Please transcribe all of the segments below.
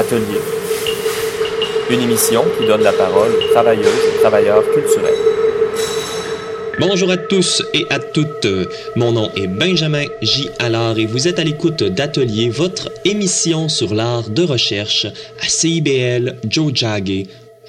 Atelier. Une émission qui donne la parole aux travailleuses et travailleurs culturels. Bonjour à tous et à toutes. Mon nom est Benjamin J. Allard et vous êtes à l'écoute d'Atelier, votre émission sur l'art de recherche à CIBL Joe Jagge,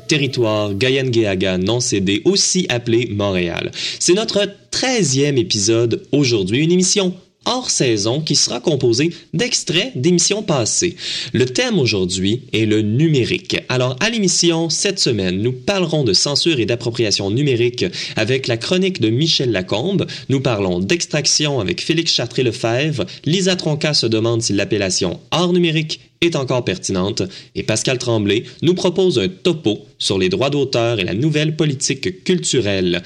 territoire Guyane-Guéaga non cédé, aussi appelé Montréal. C'est notre 13e épisode aujourd'hui, une émission hors saison qui sera composé d'extraits d'émissions passées. Le thème aujourd'hui est le numérique. Alors à l'émission cette semaine, nous parlerons de censure et d'appropriation numérique avec la chronique de Michel Lacombe. Nous parlons d'extraction avec Félix Chartré-Lefebvre. Lisa Tronca se demande si l'appellation art numérique est encore pertinente et Pascal Tremblay nous propose un topo sur les droits d'auteur et la nouvelle politique culturelle.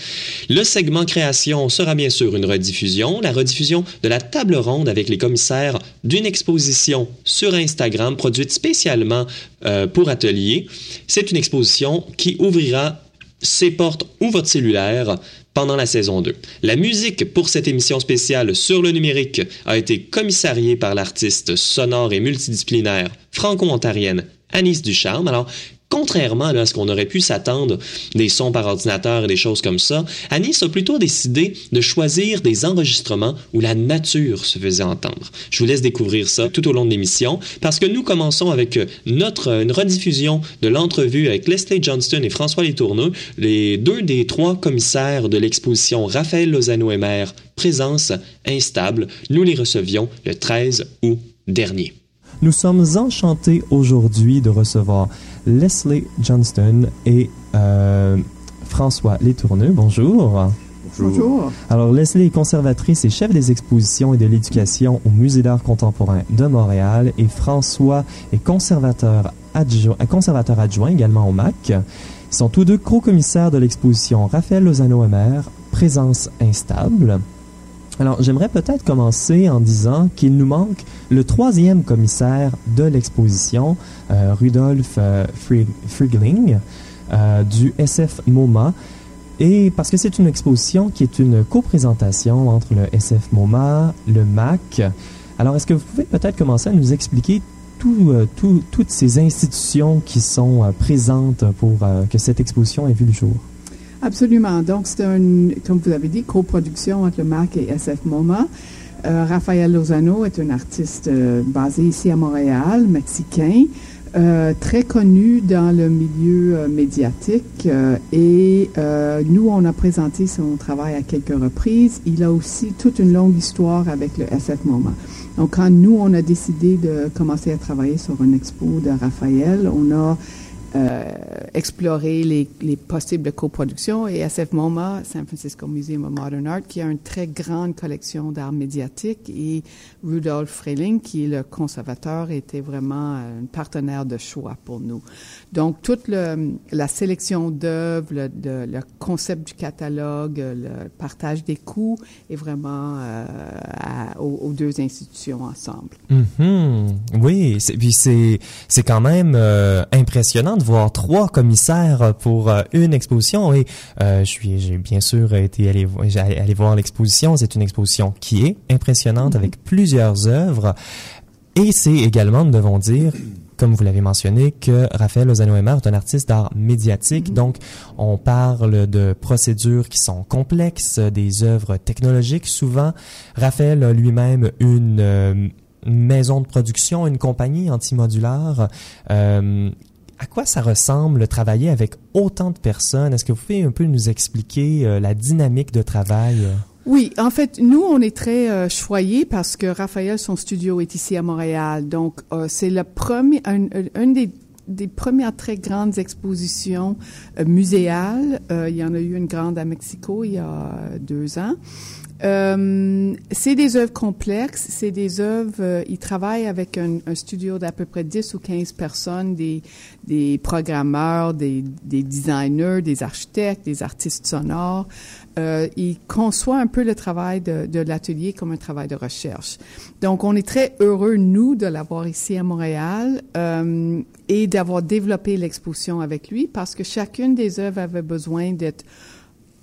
Le segment création sera bien sûr une rediffusion, la rediffusion de la table ronde avec les commissaires d'une exposition sur Instagram produite spécialement euh, pour Atelier. C'est une exposition qui ouvrira ses portes ou votre cellulaire pendant la saison 2. La musique pour cette émission spéciale sur le numérique a été commissariée par l'artiste sonore et multidisciplinaire franco-ontarienne Anis Ducharme. Alors, contrairement à ce qu'on aurait pu s'attendre des sons par ordinateur et des choses comme ça, Anis a plutôt décidé de choisir des enregistrements où la nature se faisait entendre. Je vous laisse découvrir ça tout au long de l'émission parce que nous commençons avec notre une rediffusion de l'entrevue avec Leslie Johnston et François Letourneau, les deux des trois commissaires de l'exposition Raphaël Lozano-Emer, Présence instable. Nous les recevions le 13 août dernier. Nous sommes enchantés aujourd'hui de recevoir Leslie Johnston et euh, François Létourneux. Bonjour. Bonjour. Alors, Leslie est conservatrice et chef des expositions et de l'éducation au Musée d'art contemporain de Montréal et François est conservateur adjoint, conservateur adjoint également au MAC. Ils sont tous deux co-commissaires de l'exposition Raphaël Lozano-Emer, Présence instable. Alors, j'aimerais peut-être commencer en disant qu'il nous manque le troisième commissaire de l'exposition, euh, Rudolf euh, euh, du SF MoMA. Et parce que c'est une exposition qui est une coprésentation entre le SF MoMA, le MAC. Alors, est-ce que vous pouvez peut-être commencer à nous expliquer tout, toutes ces institutions qui sont présentes pour que cette exposition ait vu le jour? Absolument. Donc, c'est une, comme vous avez dit, coproduction entre le MAC et SF MoMA. Euh, Raphaël Lozano est un artiste euh, basé ici à Montréal, mexicain, euh, très connu dans le milieu médiatique. et nous, on a présenté son travail à quelques reprises. Il a aussi toute une longue histoire avec le SF MoMA. Donc, quand nous, on a décidé de commencer à travailler sur une expo de Raphaël, on a euh, explorer les, les, possibles coproductions et SF MoMA, San Francisco Museum of Modern Art, qui a une très grande collection d'art médiatique et Rudolf Freling, qui est le conservateur, était vraiment un partenaire de choix pour nous. Donc, toute le, la sélection d'œuvres, le, le, concept du catalogue, le partage des coûts est vraiment euh, aux, deux institutions ensemble. Mm-hmm. Oui, puis c'est quand même euh, impressionnant de voir trois commissaires pour euh, une exposition et euh, je suis j'ai bien sûr été allé aller voir l'exposition. C'est une exposition qui est impressionnante mm-hmm. avec plusieurs œuvres et c'est également, nous devons dire, comme vous l'avez mentionné, que Raphaël Lozano-Emer est un artiste d'art médiatique. Mm-hmm. Donc, on parle de procédures qui sont complexes, des œuvres technologiques souvent. Raphaël a lui-même une, euh, maison de production, une compagnie antimodulaire. Euh, à quoi ça ressemble travailler avec autant de personnes? Est-ce que vous pouvez un peu nous expliquer euh, la dynamique de travail? Oui, en fait, nous, on est très euh, choyés parce que Raphaël, son studio est ici à Montréal. Donc, euh, c'est le premier, un, des premières très grandes expositions muséales. Il y en a eu une grande à Mexico il y a deux ans. Euh, c'est des œuvres complexes, c'est des œuvres, euh, ils travaillent avec un, un studio d'à peu près 10 ou 15 personnes, des, des programmeurs, des, des designers, des architectes, des artistes sonores. Euh, ils conçoivent un peu le travail de, de l'atelier comme un travail de recherche. Donc, on est très heureux, nous, de l'avoir ici à Montréal euh, et d'avoir développé l'exposition avec lui parce que chacune des œuvres avait besoin d'être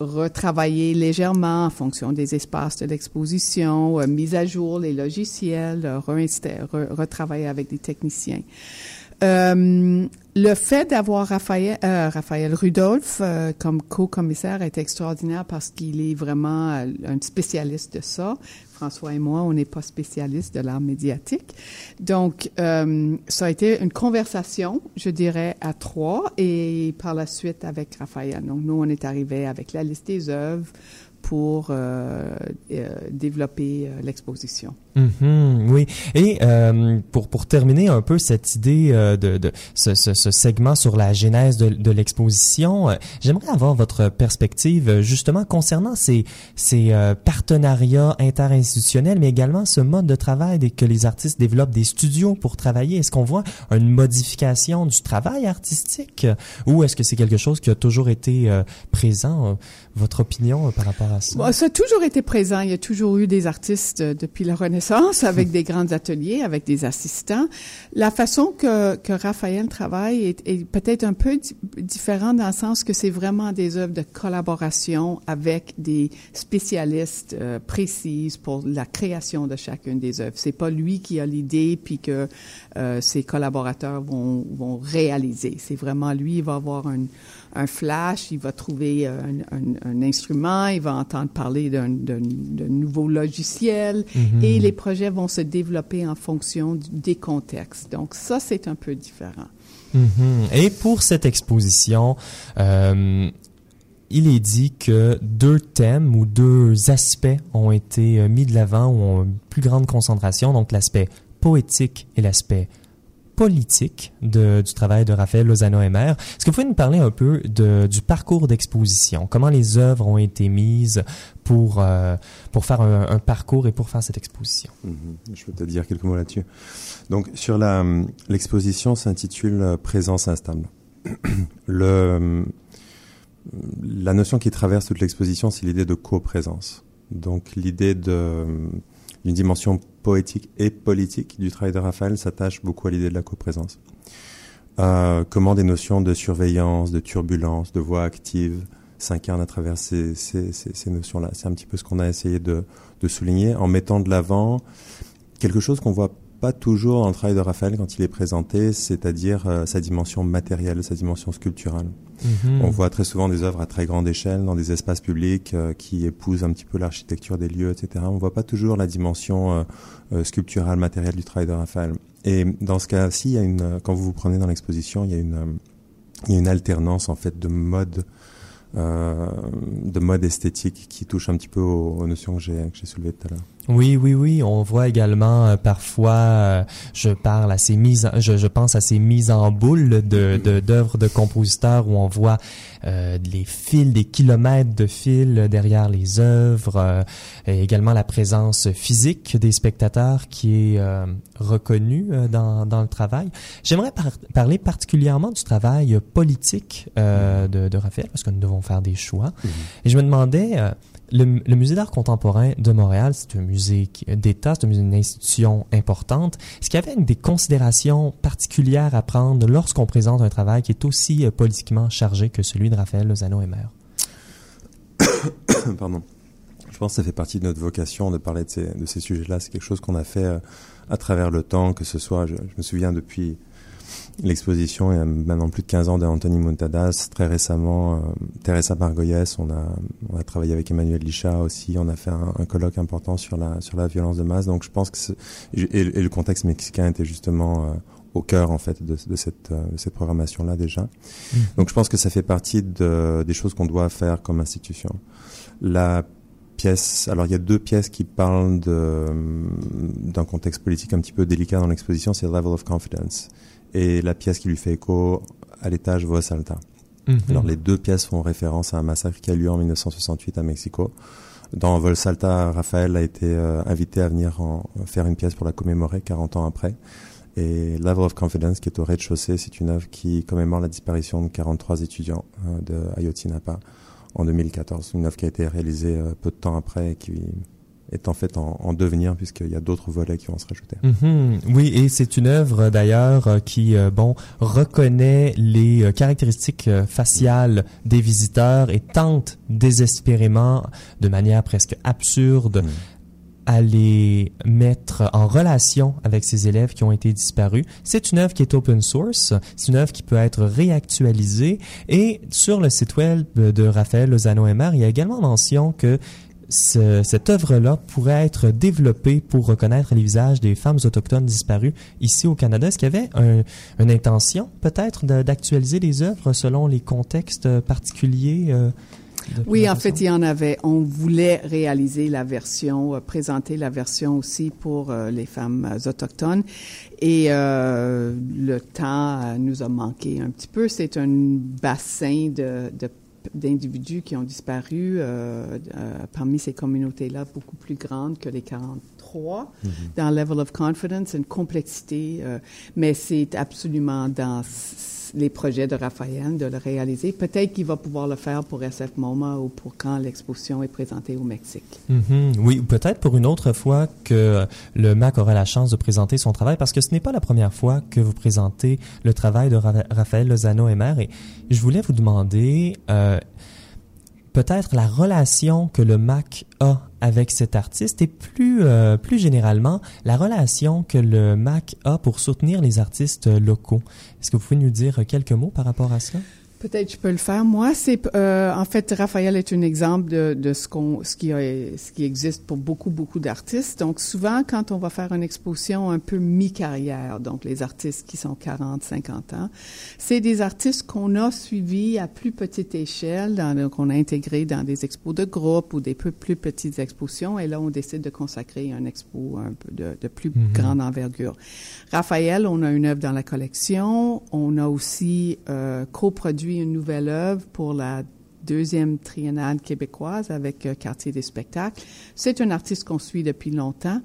retravailler légèrement en fonction des espaces de l'exposition, euh, mise à jour les logiciels, euh, retravailler avec des techniciens. Euh, le fait d'avoir Raphaël, Rudolph comme co-commissaire est extraordinaire parce qu'il est vraiment un spécialiste de ça. François et moi, on n'est pas spécialistes de l'art médiatique. Donc, euh, ça a été une conversation, je dirais, à trois et par la suite avec Raphaël. Donc, nous, on est arrivé avec la liste des œuvres pour euh, euh, développer euh, l'exposition. Mhm, oui. Et euh, pour pour terminer un peu cette idée euh, de, de ce, ce, ce, segment sur la genèse de, de l'exposition, euh, j'aimerais avoir votre perspective euh, justement concernant ces ces euh, partenariats interinstitutionnels, mais également ce mode de travail que les artistes développent des studios pour travailler. Est-ce qu'on voit une modification du travail artistique ou est-ce que c'est quelque chose qui a toujours été présent? votre opinion par rapport à ça? Bon, ça a toujours été présent. Il y a toujours eu des artistes depuis la Renaissance avec des grands ateliers, avec des assistants. La façon que, que Raphaël travaille est, est peut-être un peu différente dans le sens que c'est vraiment des œuvres de collaboration avec des spécialistes euh, précises pour la création de chacune des œuvres. C'est pas lui qui a l'idée puis que euh, ses collaborateurs vont, vont réaliser. C'est vraiment lui, il va avoir un un flash, il va trouver un, un, un, instrument, il va entendre parler d'un nouveau logiciel mm -hmm. et les projets vont se développer en fonction du, des contextes. Donc ça, c'est un peu différent. Mm -hmm. Et pour cette exposition, euh, il est dit que deux thèmes ou deux aspects ont été mis de l'avant ou ont une plus grande concentration, donc l'aspect poétique et l'aspect politique du travail de Raphaël Lozano-Emer. Est-ce que vous pouvez nous parler un peu du parcours d'exposition? Comment les œuvres ont été mises pour, euh, pour faire un, parcours et pour faire cette exposition? -hmm. Je peux te dire quelques mots là-dessus. Donc, sur l'exposition s'intitule Présence instable. Le, la notion qui traverse toute l'exposition, c'est l'idée de coprésence. Donc, l'idée d'une dimension poétique et politique du travail de Raphaël s'attache beaucoup à l'idée de la coprésence. Euh, comment des notions de surveillance, de turbulence, de voix active s'incarnent à travers ces, ces, ces, ces notions-là? C'est un petit peu ce qu'on a essayé de, de, souligner en mettant de l'avant quelque chose qu'on voit pas toujours dans le travail de Raphaël quand il est présenté, c'est-à-dire euh, sa dimension matérielle, sa dimension sculpturale. -hmm. On voit très souvent des œuvres à très grande échelle dans des espaces publics euh, qui épousent un petit peu l'architecture des lieux, etc. On voit pas toujours la dimension euh, sculpturale, matérielle du travail de Raphaël. Et dans ce cas-ci, il y a une, quand vous vous prenez dans l'exposition, il y a une, il y a une alternance en fait de mode euh, de mode esthétique qui touche un petit peu aux, aux notions que j'ai soulevées tout à l'heure. Oui, oui, oui. On voit également euh, parfois, euh, je parle à ces mises, je, je, pense à ces mises en boule de d'œuvres de, de, compositeurs où on voit euh, les fils, des kilomètres de fils derrière les œuvres, euh, et également la présence physique des spectateurs qui est euh, reconnue dans, dans le travail. J'aimerais par parler particulièrement du travail politique de, de, Raphaël parce que nous devons faire des choix. Mm -hmm. Et je me demandais le, musée d'art contemporain de Montréal, c'est un musée d'État, c'est une institution importante. Est-ce qu'il y avait des considérations particulières à prendre lorsqu'on présente un travail qui est aussi euh, politiquement chargé que celui de Raphaël Lozano-Emer? Pardon. Je pense que ça fait partie de notre vocation de parler de ces, de ces sujets-là. C'est quelque chose qu'on a fait euh, à travers le temps, que ce soit, je me souviens depuis l'exposition il y a maintenant plus de 15 ans d'Anthony Montadas. Très récemment, euh, Teresa Margoyes, on a, on a travaillé avec Emmanuel Licha aussi. On a fait un, un, colloque important sur la, sur la violence de masse. Donc je pense que et, et, le contexte mexicain était justement euh, au cœur en fait de, de cette, euh, de cette programmation là déjà. Mmh. Donc je pense que ça fait partie de, des choses qu'on doit faire comme institution. La pièce, alors il y a deux pièces qui parlent d'un contexte politique un petit peu délicat dans l'exposition, c'est Level of Confidence et la pièce qui lui fait écho à l'étage Voz Alta. -hmm. Alors les deux pièces font référence à un massacre qui a lieu en 1968 à Mexico. Dans Vol Salta, Raphaël a été euh, invité à venir en, faire une pièce pour la commémorer 40 ans après. Et Level of Confidence, qui est au rez-de-chaussée, c'est une œuvre qui commémore la disparition de 43 étudiants euh, de Ayotzinapa en 2014. Une œuvre qui a été réalisée euh, peu de temps après et qui est en fait en, en devenir puisqu'il y a d'autres volets qui vont se rajouter. -hmm. Oui, et c'est une œuvre d'ailleurs qui euh, bon reconnaît les euh, caractéristiques euh, faciales des visiteurs et tente désespérément, de manière presque absurde, mm à les mettre en relation avec ces élèves qui ont été disparus. C'est une œuvre qui est open source, c'est une œuvre qui peut être réactualisée et sur le site web de Raphaël Lozano-Emer, il y a également mention que cette œuvre-là pourrait être développée pour reconnaître les visages des femmes autochtones disparues ici au Canada. Est-ce qu'il y avait une intention peut-être d'actualiser les œuvres selon les contextes particuliers euh, oui, en fait, il y en avait. On voulait réaliser la version, euh, présenter la version aussi pour euh, les femmes autochtones. Et le temps nous a manqué un petit peu. C'est un bassin de, d'individus qui ont disparu parmi ces communautés-là, beaucoup plus grandes que les 43 mm-hmm. dans level of confidence, une complexité, mais c'est absolument dans les projets de Raphaël, de le réaliser. Peut-être qu'il va pouvoir le faire pour SF MoMA ou pour quand l'exposition est présentée au Mexique. Mm-hmm. Oui, peut-être pour une autre fois que le MAC aura la chance de présenter son travail, parce que ce n'est pas la première fois que vous présentez le travail de Raphaël Lozano-Emer. Et je voulais vous demander, euh, peut-être la relation que le MAC a avec cet artiste et plus, euh, plus généralement la relation que le MAC a pour soutenir les artistes locaux. Est-ce que vous pouvez nous dire quelques mots par rapport à cela? Peut-être je peux le faire. Moi, c'est euh, en fait Raphaël est un exemple de, de ce qu'on ce qui ce qui existe pour beaucoup beaucoup d'artistes. Donc souvent quand on va faire une exposition un peu mi-carrière, donc les artistes qui sont 40, 50 ans, c'est des artistes qu'on a suivis à plus petite échelle, qu'on a intégrés dans des expos de groupe ou des peu plus petites expositions et là on décide de consacrer un expo un peu de, de plus mm-hmm. grande envergure. Raphaël, on a une œuvre dans la collection, on a aussi euh, coproduit une nouvelle œuvre pour la deuxième triennale québécoise avec euh, Quartier des spectacles. C'est un artiste qu'on suit depuis longtemps,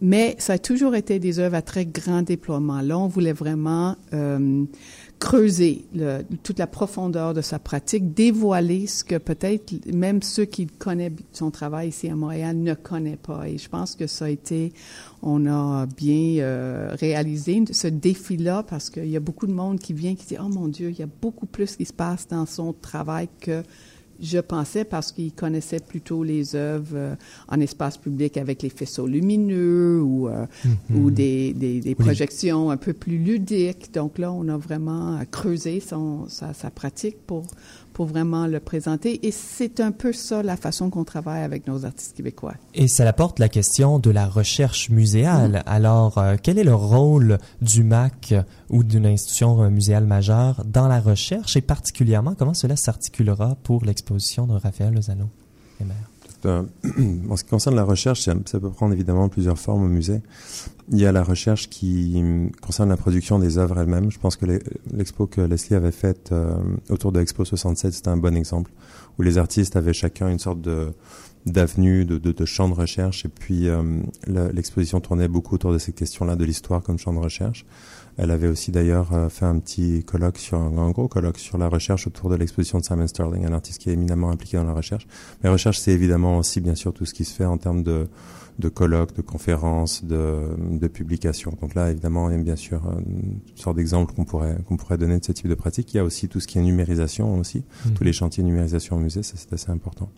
mais ça a toujours été des œuvres à très grand déploiement. Là, on voulait vraiment euh, creuser le, toute la profondeur de sa pratique, dévoiler ce que peut-être même ceux qui connaissent son travail ici à Montréal ne connaissent pas. Et je pense que ça a été, on a bien euh, réalisé ce défi-là parce qu'il y a beaucoup de monde qui vient qui dit, oh mon Dieu, il y a beaucoup plus qui se passe dans son travail que je pensais parce qu'il connaissait plutôt les œuvres euh, en espace public avec les faisceaux lumineux ou, euh, mm-hmm. ou des, des, des projections un peu plus ludiques. Donc là, on a vraiment creusé son, sa, sa pratique pour, pour vraiment le présenter. Et c'est un peu ça la façon qu'on travaille avec nos artistes québécois. Et ça apporte la question de la recherche muséale. Mm. Alors, euh, quel est le rôle du MAC ou d'une institution euh, muséale majeure dans la recherche? Et particulièrement comment cela s'articulera pour l'exposition de Raphaël Lozano? En ce qui concerne la recherche, ça, peut prendre évidemment plusieurs formes au musée. Il y a la recherche qui concerne la production des œuvres elles-mêmes. Je pense que l'expo que Leslie avait faite euh, autour de l'Expo 67, c'était un bon exemple, où les artistes avaient chacun une sorte d'avenue, de, champ de recherche, et puis euh, l'exposition tournait beaucoup autour de ces questions-là de l'histoire comme champ de recherche. Elle avait aussi d'ailleurs euh, fait un petit colloque sur un, gros colloque sur la recherche autour de l'exposition de Simon Sterling, un artiste qui est éminemment impliqué dans la recherche. Mais recherche, c'est évidemment aussi bien sûr tout ce qui se fait en termes de de colloques, de conférences, de, de publications. Donc là, évidemment, il y a bien sûr une sorte d'exemple qu'on pourrait qu'on pourrait donner de ce type de pratique. Il y a aussi tout ce qui est numérisation aussi, mmh. tous les chantiers de numérisation au musée, ça c'est assez important.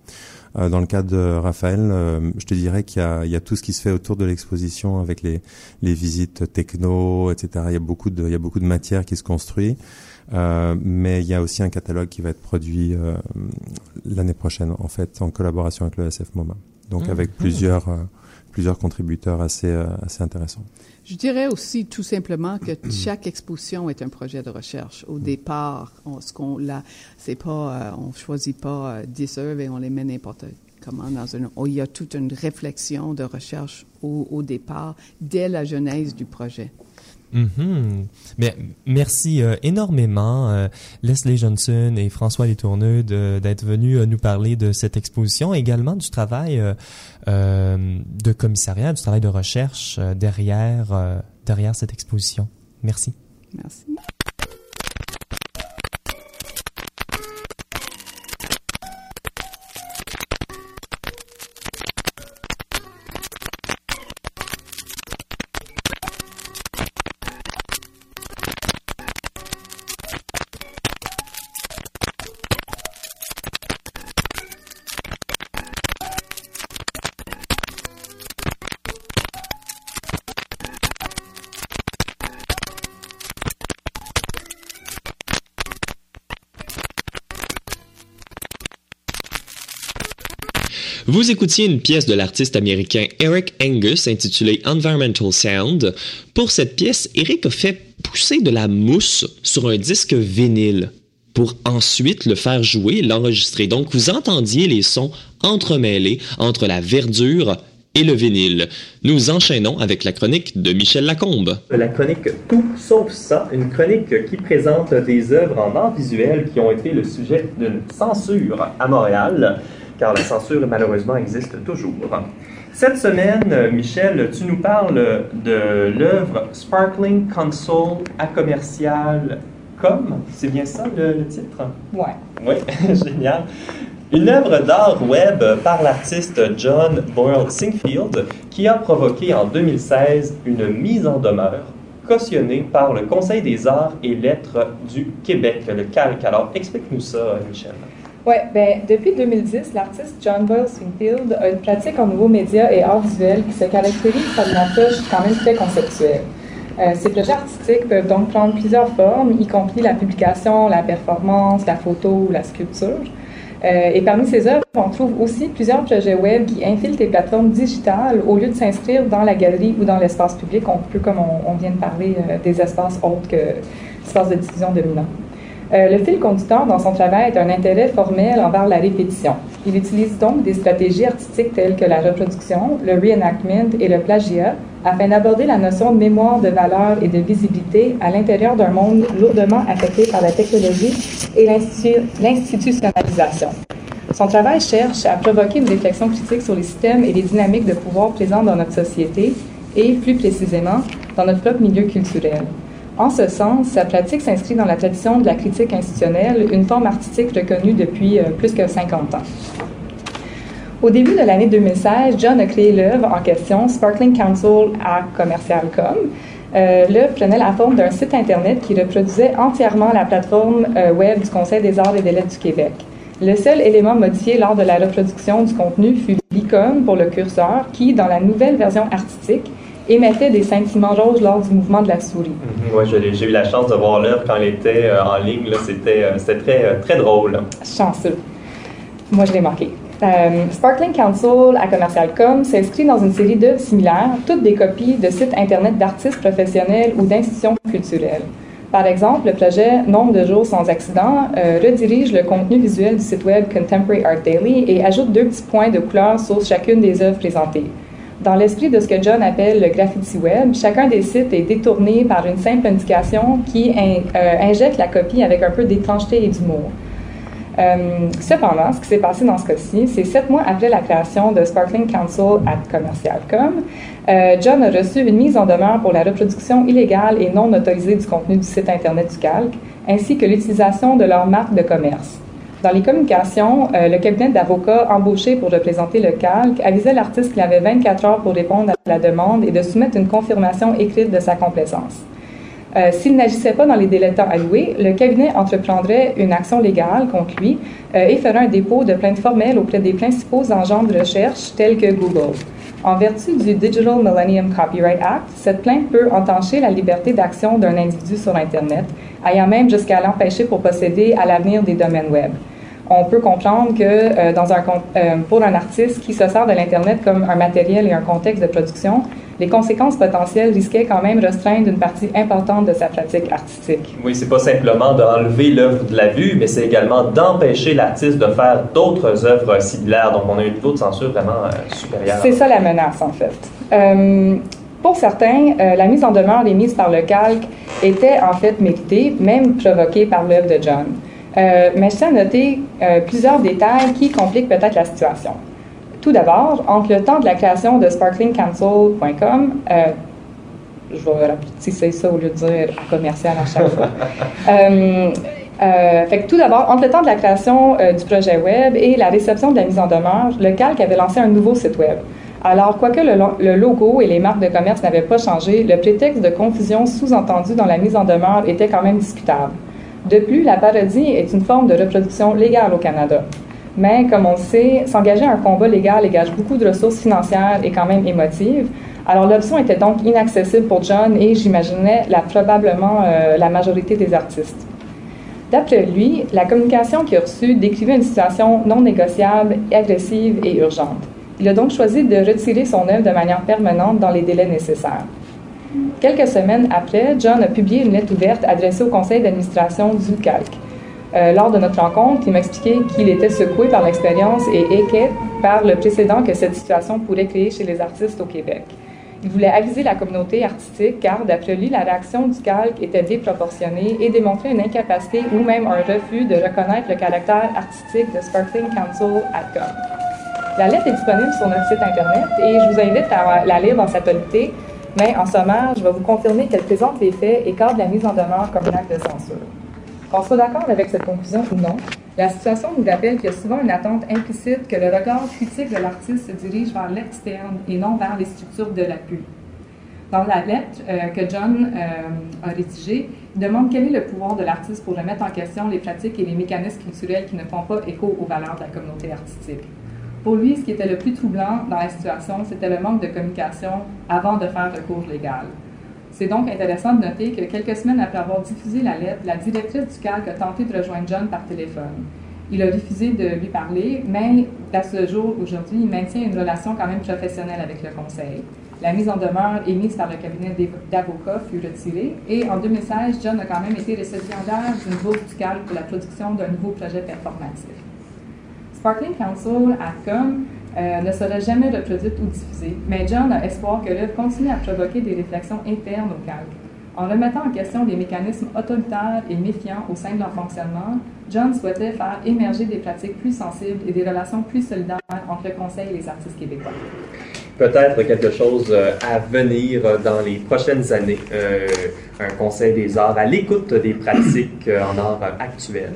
Euh, dans le cas de Raphaël, euh, je te dirais qu'il y a, il y a tout ce qui se fait autour de l'exposition avec les les visites techno, etc. Il y a beaucoup de il y a beaucoup de matière qui se construit. Euh, mais il y a aussi un catalogue qui va être produit euh, l'année prochaine, en fait, en collaboration avec le SF MoMA. Donc mmh. avec plusieurs, euh, plusieurs contributeurs assez, euh, assez intéressants. Je dirais aussi tout simplement que chaque exposition est un projet de recherche. Au départ, on, ce qu'on là, c'est pas, euh, on choisit pas euh, des œuvres et on les met n'importe comment dans une. Oh, il y a toute une réflexion de recherche au, au départ, dès la genèse du projet. Mm merci euh, énormément, euh, Leslie Johnson et François Letourneux, d'être venus euh, nous parler de cette exposition, également du travail de commissariat, du travail de recherche derrière, derrière cette exposition. Merci. Merci. Vous écoutiez une pièce de l'artiste américain Eric Angus intitulée Environmental Sound. Pour cette pièce, Eric a fait pousser de la mousse sur un disque vinyle pour ensuite le faire jouer, l'enregistrer. Donc vous entendiez les sons entremêlés entre la verdure et le vinyle. Nous enchaînons avec la chronique de Michel Lacombe. La chronique Tout sauf ça, une chronique qui présente des œuvres en art visuel qui ont été le sujet d'une censure à Montréal, car la censure malheureusement existe toujours. Cette semaine, Michel, tu nous parles de l'œuvre Sparkling Console à commercial com, c'est bien ça le, le titre? Ouais. Oui, génial. Une œuvre d'art web par l'artiste John Boyle Singfield qui a provoqué en 2016 une mise en demeure cautionnée par le Conseil des arts et lettres du Québec, le CALC. Alors, explique-nous ça, Michel. Oui, ben, depuis 2010, l'artiste John Boyle Swingfield a une pratique en nouveaux médias et arts visuels qui se caractérise par une approche quand même très conceptuelle. Euh, ces projets artistiques peuvent donc prendre plusieurs formes, y compris la publication, la performance, la photo ou la sculpture. Euh, et parmi ces œuvres, on trouve aussi plusieurs projets web qui infiltrent les plateformes digitales au lieu de s'inscrire dans la galerie ou dans l'espace public, un peu comme on, vient de parler euh, des espaces autres que l'espace de diffusion dominant. Euh, le fil conducteur dans son travail est un intérêt formel envers la répétition. Il utilise donc des stratégies artistiques telles que la reproduction, le reenactment et le plagiat afin d'aborder la notion de mémoire, de valeur et de visibilité à l'intérieur d'un monde lourdement affecté par la technologie et l'institutionnalisation. Son travail cherche à provoquer une réflexion critique sur les systèmes et les dynamiques de pouvoir présents dans notre société et, plus précisément, dans notre propre milieu culturel. En ce sens, sa pratique s'inscrit dans la tradition de la critique institutionnelle, une forme artistique reconnue depuis euh, plus que 50 ans. Au début de l'année 2016, John a créé l'œuvre en question, Sparkling Council à Commercial.com. Euh, l'œuvre prenait la forme d'un site Internet qui reproduisait entièrement la plateforme euh, web du Conseil des arts et des lettres du Québec. Le seul élément modifié lors de la reproduction du contenu fut l'icône pour le curseur qui, dans la nouvelle version artistique, émettait des sentiments roses lors du mouvement de la souris. Oui, j'ai eu la chance de voir l'œuvre quand elle était euh, en ligne. C'était euh, très, euh, très drôle. Chanceux. Moi, je l'ai marqué. Sparkling Council à Commercial.com s'inscrit dans une série d'œuvres similaires, toutes des copies de sites Internet d'artistes professionnels ou d'institutions culturelles. Par exemple, le projet Nombre de jours sans accident redirige le contenu visuel du site web Contemporary Art Daily et ajoute deux petits points de couleur sur chacune des œuvres présentées. Dans l'esprit de ce que John appelle le graffiti web, chacun des sites est détourné par une simple indication qui euh, injecte la copie avec un peu d'étrangeté et d'humour. Euh, cependant, ce qui s'est passé dans ce cas-ci, c'est sept mois après la création de Sparkling Council at Commercial.com, euh, John a reçu une mise en demeure pour la reproduction illégale et non autorisée du contenu du site Internet du Calque, ainsi que l'utilisation de leur marque de commerce. Dans les communications, euh, le cabinet d'avocats embauché pour représenter le calque avisait l'artiste qu'il avait 24 heures pour répondre à la demande et de soumettre une confirmation écrite de sa complaisance. Euh, S'il n'agissait pas dans les délais de temps alloués, le cabinet entreprendrait une action légale contre lui euh, et ferait un dépôt de plainte formelle auprès des principaux engins de recherche tels que Google. En vertu du Digital Millennium Copyright Act, cette plainte peut entancher la liberté d'action d'un individu sur Internet, ayant même jusqu'à l'empêcher pour posséder à l'avenir des domaines web on peut comprendre que euh, dans un, euh, pour un artiste qui se sert de l'Internet comme un matériel et un contexte de production, les conséquences potentielles risquaient quand même restreindre une partie importante de sa pratique artistique. Oui, c'est pas simplement d'enlever l'œuvre de la vue, mais c'est également d'empêcher l'artiste de faire d'autres œuvres similaires. Donc, on a un niveau de censure vraiment euh, supérieur. C'est ça la menace, en fait. pour certains, la mise en demeure des mises par le calque était en fait méritée, même provoquée par l'œuvre de John. Euh, mais je tiens à noter euh, plusieurs détails qui compliquent peut-être la situation. Tout d'abord, entre le temps de la création de sparklingcouncil.com, euh, je vais rapetisser ça au lieu de dire commercial à chaque fois. fait tout d'abord, entre le temps de la création du projet web et la réception de la mise en demeure, le Calque avait lancé un nouveau site web. Alors, quoique le, le logo et les marques de commerce n'avaient pas changé, le prétexte de confusion sous-entendu dans la mise en demeure était quand même discutable. De plus, la parodie est une forme de reproduction légale au Canada. Mais, comme on le sait, s'engager à un combat légal égage beaucoup de ressources financières et quand même émotives. Alors, l'option était donc inaccessible pour John et, j'imaginais, la, probablement euh, la majorité des artistes. D'après lui, la communication qu'il a reçue décrivait une situation non négociable, agressive et urgente. Il a donc choisi de retirer son œuvre de manière permanente dans les délais nécessaires. Quelques semaines après, John a publié une lettre ouverte adressée au conseil d'administration du Calque. Euh, lors de notre rencontre, il m'a expliqué qu'il était secoué par l'expérience et inquiet par le précédent que cette situation pourrait créer chez les artistes au Québec. Il voulait aviser la communauté artistique car, d'après lui, la réaction du calque était déproportionnée et démontrait une incapacité ou même un refus de reconnaître le caractère artistique de Sparkling Council Com. La lettre est disponible sur notre site Internet et je vous invite à la lire dans sa totalité, mais en sommaire, je vais vous confirmer qu'elle présente les faits et cadre la mise en demeure comme un acte de censure. Qu'on soit d'accord avec cette conclusion ou non, la situation nous rappelle qu'il y a souvent une attente implicite que le regard critique de l'artiste se dirige vers l'externe et non vers les structures de l'appui. Dans la lettre euh, que John euh, a rédigée, il demande quel est le pouvoir de l'artiste pour remettre en question les pratiques et les mécanismes culturels qui ne font pas écho aux valeurs de la communauté artistique. Pour lui, ce qui était le plus troublant dans la situation, c'était le manque de communication avant de faire recours légal. C'est donc intéressant de noter que quelques semaines après avoir diffusé la lettre, la directrice du CALC a tenté de rejoindre John par téléphone. Il a refusé de lui parler, mais à ce jour, aujourd'hui, il maintient une relation quand même professionnelle avec le conseil. La mise en demeure émise par le cabinet d'avocats fut retirée et en 2016, John a quand même été récipiendaire du niveau du CALC pour la production d'un nouveau projet performatif. Sparkling Council, ATCOM, euh, ne sera jamais reproduite ou diffusée, mais John a espoir que l'œuvre continue à provoquer des réflexions internes au calque. En remettant en question des mécanismes autoritaires et méfiants au sein de leur fonctionnement, John souhaitait faire émerger des pratiques plus sensibles et des relations plus solidaires entre le Conseil et les artistes québécois. Peut-être quelque chose euh, à venir dans les prochaines années. Euh, un Conseil des arts à l'écoute des pratiques en art actuel.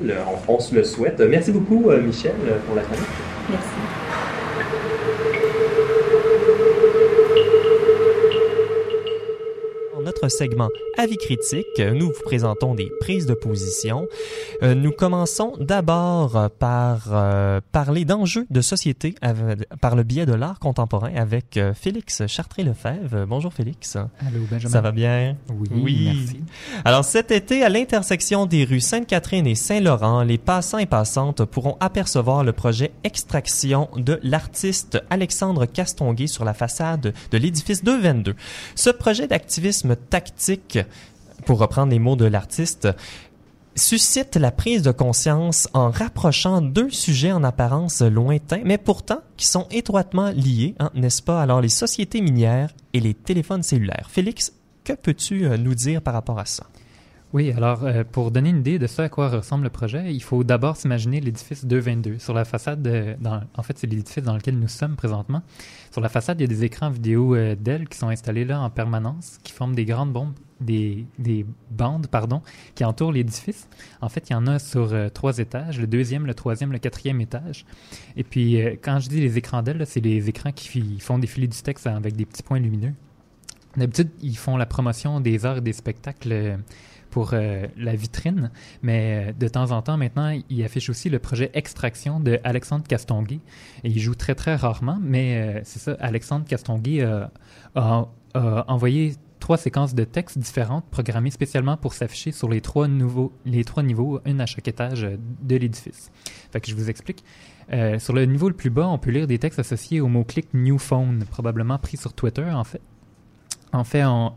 On, on, se le souhaite. Merci beaucoup, Michel, pour la chronique. Merci. Notre segment Avis critique, nous vous présentons des prises de position. Euh, nous commençons d'abord par euh, parler d'enjeux de société par le biais de l'art contemporain avec euh, Félix Chartré-Lefebvre. Bonjour Félix. Allô Benjamin. Ça va bien? Oui, oui. merci. Alors cet été, à l'intersection des rues Sainte-Catherine et Saint-Laurent, les passants et passantes pourront apercevoir le projet Extraction de l'artiste Alexandre Castonguay sur la façade de l'édifice 222. Ce projet d'activisme tactique, pour reprendre les mots de l'artiste, suscite la prise de conscience en rapprochant deux sujets en apparence lointains, mais pourtant qui sont étroitement liés, hein, n'est-ce pas? Alors, les sociétés minières et les téléphones cellulaires. Félix, que peux-tu euh, nous dire par rapport à ça? Oui, alors euh, pour donner une idée de ce à quoi ressemble le projet, il faut d'abord s'imaginer l'édifice 222. Sur la façade, de, dans, en fait, c'est l'édifice dans lequel nous sommes présentement. Sur la façade, il y a des écrans vidéo euh, Dell qui sont installés là en permanence, qui forment des grandes bandes, qui entourent l'édifice. En fait, il y en a sur euh, trois étages, le deuxième, le troisième, le quatrième étage. Et puis, quand je dis les écrans Dell, c'est les écrans qui font défiler du texte avec des petits points lumineux. D'habitude, ils font la promotion des arts et des spectacles pour euh, la vitrine, mais euh, de temps en temps maintenant, il affiche aussi le projet Extraction de Alexandre Castonguay. Et il joue très très rarement, mais euh, c'est ça, Alexandre Castonguay a, envoyé trois séquences de textes différentes programmées spécialement pour s'afficher sur les trois, nouveaux, les trois niveaux, une à chaque étage de l'édifice. Fait que je vous explique. sur le niveau le plus bas, on peut lire des textes associés au mot-clic New Phone, probablement pris sur Twitter en fait. En fait, on,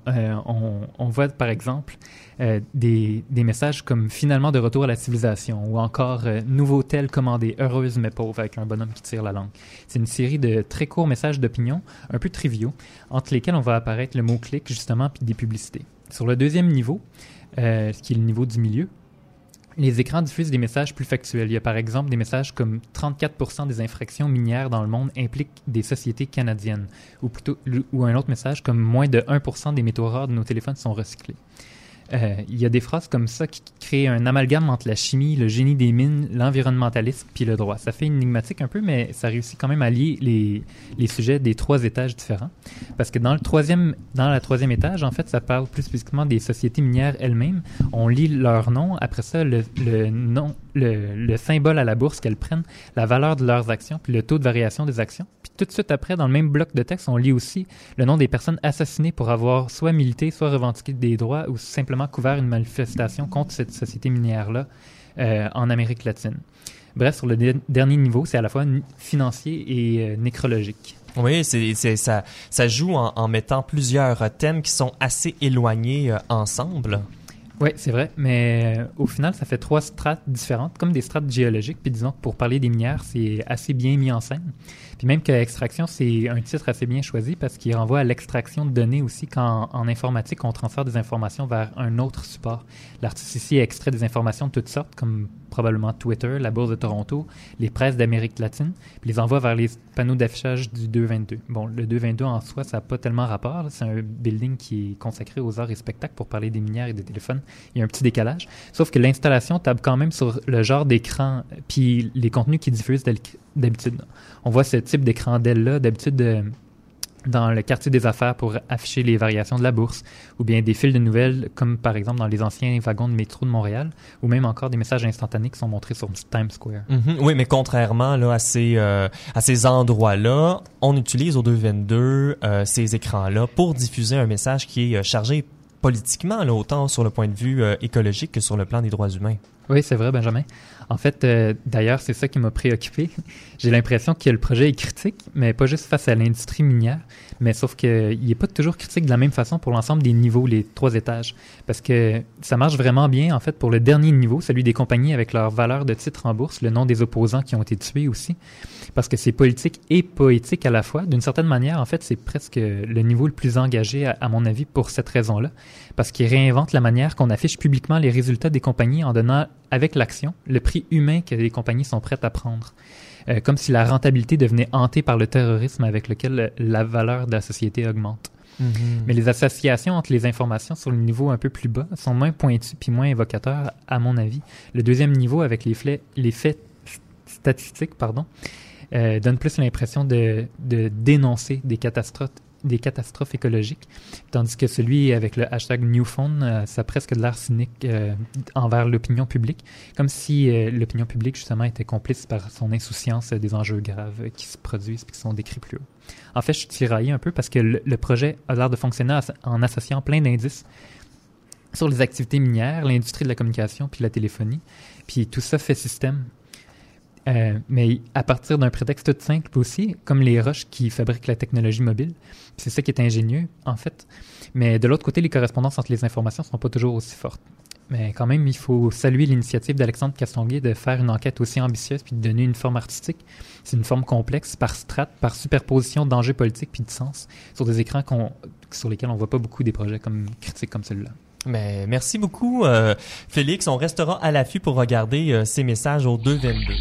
on voit par exemple euh, des, messages comme finalement de retour à la civilisation ou encore euh, nouveau tel commandé, heureuse mais pauvre avec un bonhomme qui tire la langue. C'est une série de très courts messages d'opinion, un peu triviaux, entre lesquels on va apparaître le mot clic justement puis des publicités. Sur le deuxième niveau, euh, ce qui est le niveau du milieu, les écrans diffusent des messages plus factuels. Il y a par exemple des messages comme 34% des infractions minières dans le monde impliquent des sociétés canadiennes, ou plutôt ou un autre message comme moins de 1% des métaux rares de nos téléphones sont recyclés. Euh, il y a des phrases comme ça qui créent un amalgame entre la chimie, le génie des mines, l'environnementalisme puis le droit. Ça fait énigmatique un peu, mais ça réussit quand même à lier les, sujets des trois étages différents. Parce que dans le troisième, dans la troisième étage, en fait, ça parle plus spécifiquement des sociétés minières elles-mêmes. On lit leur nom, après ça, le nom, le, le, symbole à la bourse qu'elles prennent, la valeur de leurs actions, puis le taux de variation des actions. Puis tout de suite après, dans le même bloc de texte, on lit aussi le nom des personnes assassinées pour avoir soit milité, soit revendiqué des droits, ou simplement couvert une manifestation contre cette société minière-là euh, en Amérique latine. Bref, sur le dernier niveau, c'est à la fois financier et nécrologique. Oui, c'est, ça, joue en, en, mettant plusieurs thèmes qui sont assez éloignés ensemble. Oui, c'est vrai, mais euh, au final, ça fait trois strates différentes, comme des strates géologiques. Puis disons que pour parler des minières, c'est assez bien mis en scène. Puis même que extraction, c'est un titre assez bien choisi parce qu'il renvoie à l'extraction de données aussi quand en informatique, on transfère des informations vers un autre support. L'artiste ici extrait des informations de toutes sortes, comme probablement Twitter, la Bourse de Toronto, les presses d'Amérique latine, puis les envoie vers les panneaux d'affichage du 222. Bon, le 222 en soi, ça n'a pas tellement rapport. C'est un building qui est consacré aux arts et spectacles pour parler des minières et des téléphones. Il y a un petit décalage. Sauf que l'installation tape quand même sur le genre d'écran, puis les contenus qui diffusent d'habitude. On voit ce type d'écran d'elle-là, d'habitude, euh, dans le quartier des affaires pour afficher les variations de la bourse, ou bien des fils de nouvelles, comme par exemple dans les anciens wagons de métro de Montréal, ou même encore des messages instantanés qui sont montrés sur Times Square. Mhm. oui, mais contrairement là, à ces, euh, à ces endroits-là, on utilise au 222 euh, ces écrans-là pour diffuser un message qui est chargé politiquement, là, autant sur le point de vue écologique que sur le plan des droits humains. Oui, c'est vrai, Benjamin. En fait, euh, d'ailleurs, c'est ça qui m'a préoccupé. J'ai l'impression que le projet est critique, mais pas juste face à l'industrie minière, mais sauf qu'il n'est pas toujours critique de la même façon pour l'ensemble des niveaux, les trois étages. Parce que ça marche vraiment bien, en fait, pour le dernier niveau, celui des compagnies avec leur valeur de titre en bourse, le nom des opposants qui ont été tués aussi. Parce que c'est politique et poétique à la fois. D'une certaine manière, en fait, c'est presque le niveau le plus engagé, à mon avis, pour cette raison-là parce qu'il réinvente la manière qu'on affiche publiquement les résultats des compagnies en donnant, avec l'action, le prix humain que les compagnies sont prêtes à prendre. Euh, comme si la rentabilité devenait hantée par le terrorisme avec lequel la valeur de la société augmente. Mm-hmm. Mais les associations entre les informations sur le niveau un peu plus bas sont moins pointues puis moins évocateurs, à mon avis. Le deuxième niveau, avec les, les faits statistiques, pardon, euh, donne plus l'impression de, de dénoncer des catastrophes des catastrophes écologiques, tandis que celui avec le hashtag Newphone, euh, ça a presque de l'air cynique euh, envers l'opinion publique, comme si euh, l'opinion publique justement était complice par son insouciance des enjeux graves qui se produisent et qui sont décrits plus haut. En fait, je suis tiraillé un peu parce que le, projet a l'air de fonctionner en associant plein d'indices sur les activités minières, l'industrie de la communication puis la téléphonie, puis tout ça fait système euh, mais à partir d'un prétexte tout simple aussi, comme les roches qui fabriquent la technologie mobile. C'est ça qui est ingénieux, en fait. Mais de l'autre côté, les correspondances entre les informations ne sont pas toujours aussi fortes. Mais quand même, il faut saluer l'initiative d'Alexandre Castonguay de faire une enquête aussi ambitieuse puis de donner une forme artistique. C'est une forme complexe par strate, par superposition d'enjeux politiques puis de sens sur des écrans sur lesquels on voit pas beaucoup des projets comme critiques comme celui-là. Mais merci beaucoup, euh, Félix. On restera à l'affût pour regarder euh, ces messages au 222.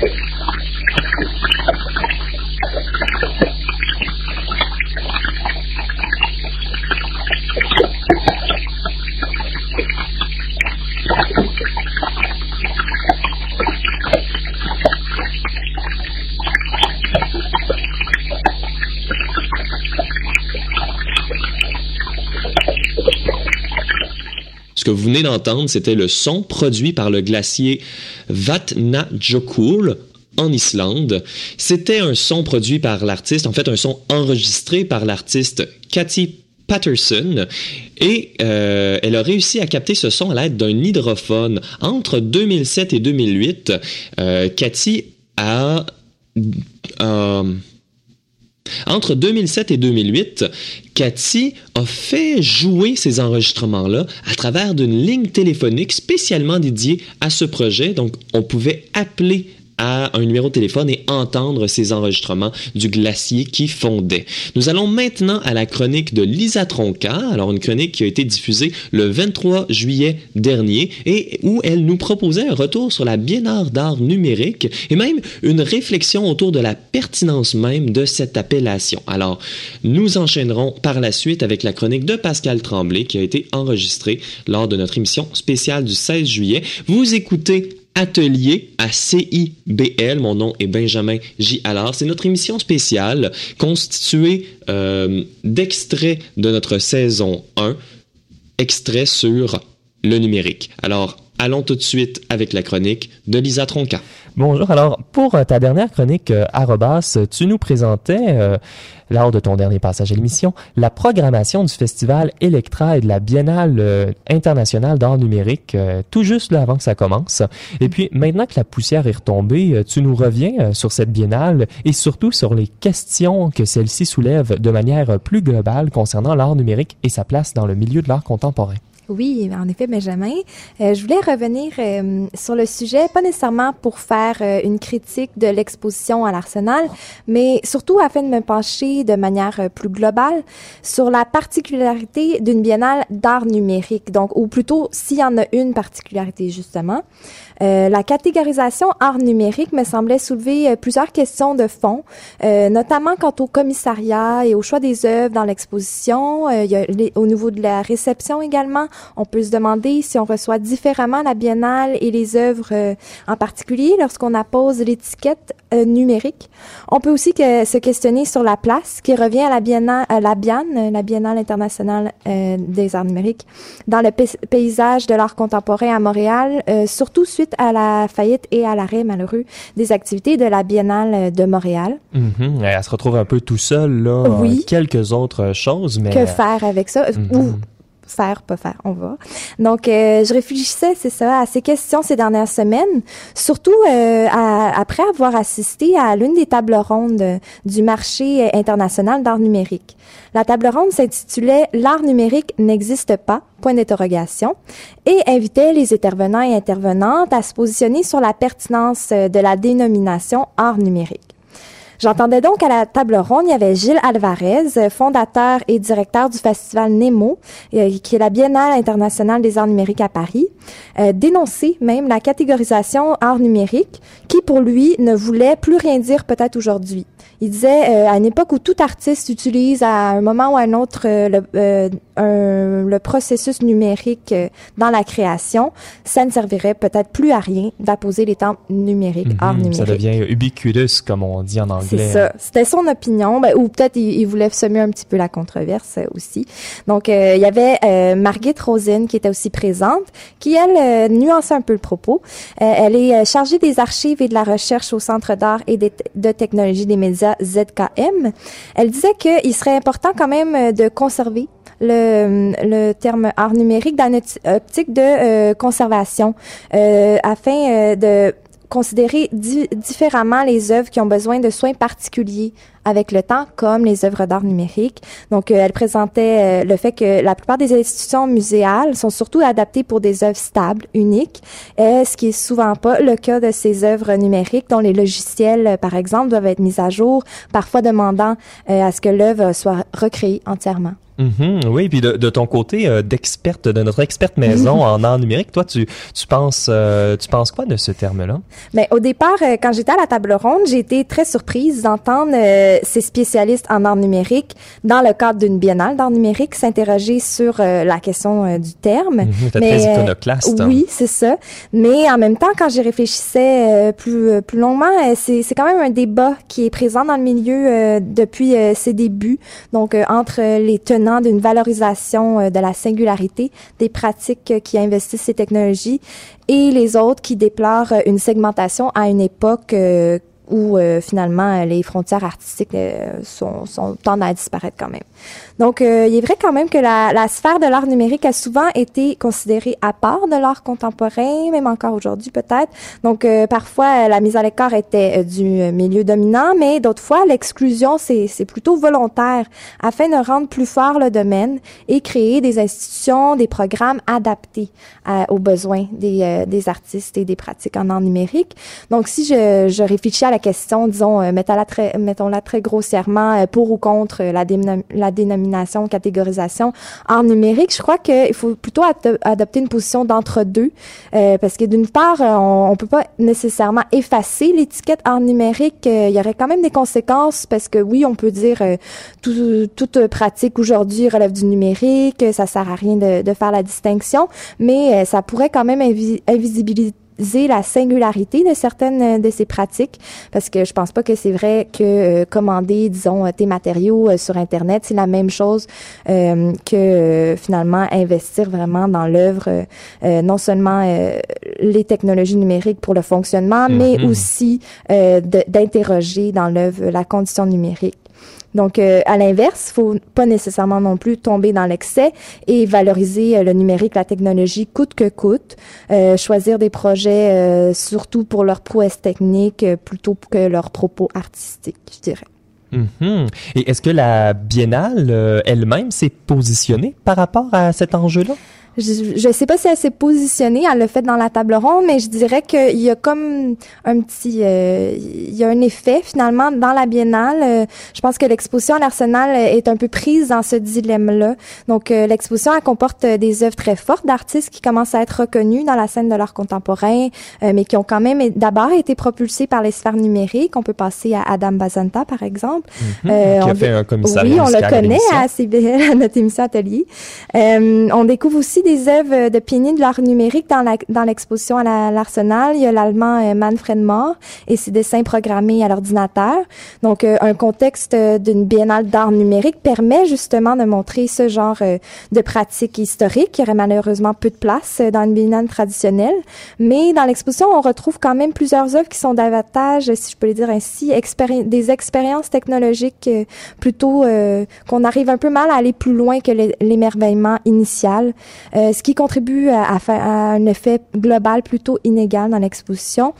Thank you. Que vous venez d'entendre, c'était le son produit par le glacier Vatnajökull en Islande. C'était un son produit par l'artiste, en fait un son enregistré par l'artiste Cathy Patterson et euh, elle a réussi à capter ce son à l'aide d'un hydrophone. Entre 2007 et 2008, euh, Cathy a... Euh, entre 2007 et 2008, Cathy a fait jouer ces enregistrements-là à travers d'une ligne téléphonique spécialement dédiée à ce projet. Donc, on pouvait appeler à un numéro de téléphone et entendre ces enregistrements du glacier qui fondait. Nous allons maintenant à la chronique de Lisa Tronca, alors une chronique qui a été diffusée le 23 juillet dernier et où elle nous proposait un retour sur la Biennale d'art numérique et même une réflexion autour de la pertinence même de cette appellation. Alors, nous enchaînerons par la suite avec la chronique de Pascal Tremblay qui a été enregistrée lors de notre émission spéciale du 16 juillet. Vous écoutez Atelier à CIBL. Mon nom est Benjamin J. Allard. C'est notre émission spéciale constituée euh, d'extraits de notre saison 1, extraits sur le numérique. Alors, allons tout de suite avec la chronique de Lisa Tronca. Bonjour. Alors, pour euh, ta dernière chronique, euh, Arrobas, tu nous présentais, euh, lors de ton dernier passage à l'émission, la programmation du festival Electra et de la Biennale internationale d'art numérique, tout juste là, avant que ça commence. Et puis, maintenant que la poussière est retombée, tu nous reviens sur cette biennale et surtout sur les questions que celle-ci soulève de manière plus globale concernant l'art numérique et sa place dans le milieu de l'art contemporain. Oui, en effet, Benjamin. Euh, je voulais revenir euh, sur le sujet, pas nécessairement pour faire euh, une critique de l'exposition à l'Arsenal, mais surtout afin de me pencher de manière euh, plus globale sur la particularité d'une biennale d'art numérique. Donc, ou plutôt, s'il y en a une particularité, justement. Euh, la catégorisation art numérique me semblait soulever euh, plusieurs questions de fond, euh, notamment quant au commissariat et au choix des œuvres dans l'exposition. Au niveau de la réception également, on peut se demander si on reçoit différemment la biennale et les œuvres en particulier lorsqu'on appose l'étiquette euh, numérique. On peut aussi que, se questionner sur la place qui revient à la biennale, à la Bienne, euh, la Biennale internationale euh, des arts numériques, dans le pay- paysage de l'art contemporain à Montréal, euh, surtout suite à la faillite et à l'arrêt malheureux des activités de la Biennale euh, de Montréal. Mhm. Elle se retrouve un peu tout seul là. Oui. euh, Quelques autres choses, mais Que faire avec ça? Mhm. Ou faire, pas faire, on va. Donc, euh, je réfléchissais, c'est ça, à ces questions ces dernières semaines, surtout euh, après avoir assisté à l'une des tables rondes du marché international d'art numérique. La table ronde s'intitulait L'art numérique n'existe pas, point d'interrogation, et invitait les intervenants et intervenantes à se positionner sur la pertinence de la dénomination art numérique. J'entendais donc à la table ronde, il y avait Gilles Alvarez, fondateur et directeur du festival Nemo, euh, qui est la Biennale internationale des arts numériques à Paris, euh, dénoncer même la catégorisation art numérique, qui pour lui ne voulait plus rien dire peut-être aujourd'hui. Il disait euh, à une époque où tout artiste utilise à un moment ou à un autre euh, le, euh, un- le processus numérique euh, dans la création, ça ne servirait peut-être plus à rien d'apposer les termes numériques, Mhm. art numérique. ça devient ubiquitous comme on dit en C'est anglais. ça. C'était son opinion, ben, ou peut-être il, il voulait semer un petit peu la controverse aussi. Donc, euh, il y avait euh, Margit Rosen qui était aussi présente, qui, elle, euh, nuançait un peu le propos. Elle est chargée des archives et de la recherche au Centre d'art et des- de technologie des médias ZKM. Elle disait qu'il serait important quand même euh, de conserver le, le terme art numérique dans notre optique de euh, conservation euh, afin euh, de considérer di- différemment les œuvres qui ont besoin de soins particuliers avec le temps, comme les œuvres d'art numérique. Donc, euh, elle présentait euh, le fait que la plupart des institutions muséales sont surtout adaptées pour des œuvres stables, uniques, ce qui est souvent pas le cas de ces œuvres numériques dont les logiciels, euh, par exemple, doivent être mis à jour, parfois demandant à ce que l'œuvre soit recréée entièrement. Mhm, oui, puis de, de ton côté euh, d'experte, de notre experte maison en art numérique, toi, tu, tu penses, euh, tu penses quoi de ce terme-là? Mais au départ, euh, quand j'étais à la table ronde, j'ai été très surprise d'entendre euh, ces spécialistes en art numérique, dans le cadre d'une biennale d'art numérique, s'interroger sur euh, la question du terme. T'es Mais, très iconoclaste. hein. Oui, c'est ça. Mais en même temps, quand j'y réfléchissais plus plus longuement, c'est c'est quand même un débat qui est présent dans le milieu euh, depuis ses débuts. Donc entre les tenants d'une valorisation euh, de la singularité des pratiques euh, qui investissent ces technologies et les autres qui déplorent euh, une segmentation à une époque euh, où finalement les frontières artistiques sont, sont tendent à disparaître quand même. Donc, il est vrai quand même que la, la sphère de l'art numérique a souvent été considérée à part de l'art contemporain, même encore aujourd'hui peut-être. Donc, parfois, la mise à l'écart était du milieu dominant, mais d'autres fois, l'exclusion, c'est plutôt volontaire afin de rendre plus fort le domaine et créer des institutions, des programmes adaptés aux besoins des, euh, des artistes et des pratiques en art numérique. Donc, si je, je réfléchis à la question, disons, euh, mettons-la très, grossièrement, euh, pour ou contre la, la dénomination, catégorisation art numérique, je crois qu'il faut plutôt adopter une position d'entre-deux, parce que d'une part, on, on peut pas nécessairement effacer l'étiquette art numérique. il y aurait quand même des conséquences, parce que oui, on peut dire tout, toute pratique aujourd'hui relève du numérique, ça sert à rien de, faire la distinction, mais euh, ça pourrait quand même invisibiliser la singularité de certaines euh, de ces pratiques parce que je pense pas que c'est vrai que euh, commander disons tes matériaux sur internet c'est la même chose que finalement investir vraiment dans l'œuvre non seulement les technologies numériques pour le fonctionnement mais mm-hmm. aussi d'interroger dans l'œuvre la condition numérique donc, euh, à l'inverse, faut pas nécessairement non plus tomber dans l'excès et valoriser euh, le numérique, la technologie coûte que coûte. Euh, choisir des projets surtout pour leur prouesse technique plutôt que leurs propos artistiques, je dirais. Mm-hmm. Et est-ce que la biennale elle-même s'est positionnée par rapport à cet enjeu-là? Je ne sais pas si elle s'est positionnée, elle l'a fait dans la table ronde, mais je dirais qu'il y a comme un petit, euh, il y a un effet finalement dans la biennale. Euh, je pense que l'exposition à l'Arsenal est un peu prise dans ce dilemme-là. Donc euh, l'exposition elle comporte des œuvres très fortes d'artistes qui commencent à être reconnus dans la scène de l'art contemporain, mais qui ont quand même d'abord été propulsés par les sphères numériques. On peut passer à Adam Bazanta par exemple, mm-hmm. qui a fait un commissariat Oui, on le connaît à CBL, à notre émission Atelier. on découvre aussi des œuvres de pionniers de l'art numérique dans l'exposition à l'Arsenal. Il y a l'allemand euh, Manfred Mohr et ses dessins programmés à l'ordinateur. Donc, euh, un contexte euh, d'une biennale d'art numérique permet justement de montrer ce genre de pratiques historiques qui aurait malheureusement peu de place dans une biennale traditionnelle. Mais dans l'exposition, on retrouve quand même plusieurs œuvres qui sont davantage, si je peux le dire ainsi, des expériences technologiques plutôt qu'on arrive un peu mal à aller plus loin que l'émerveillement initial. Euh, ce qui contribue à, faire un effet global plutôt inégal dans l'exposition.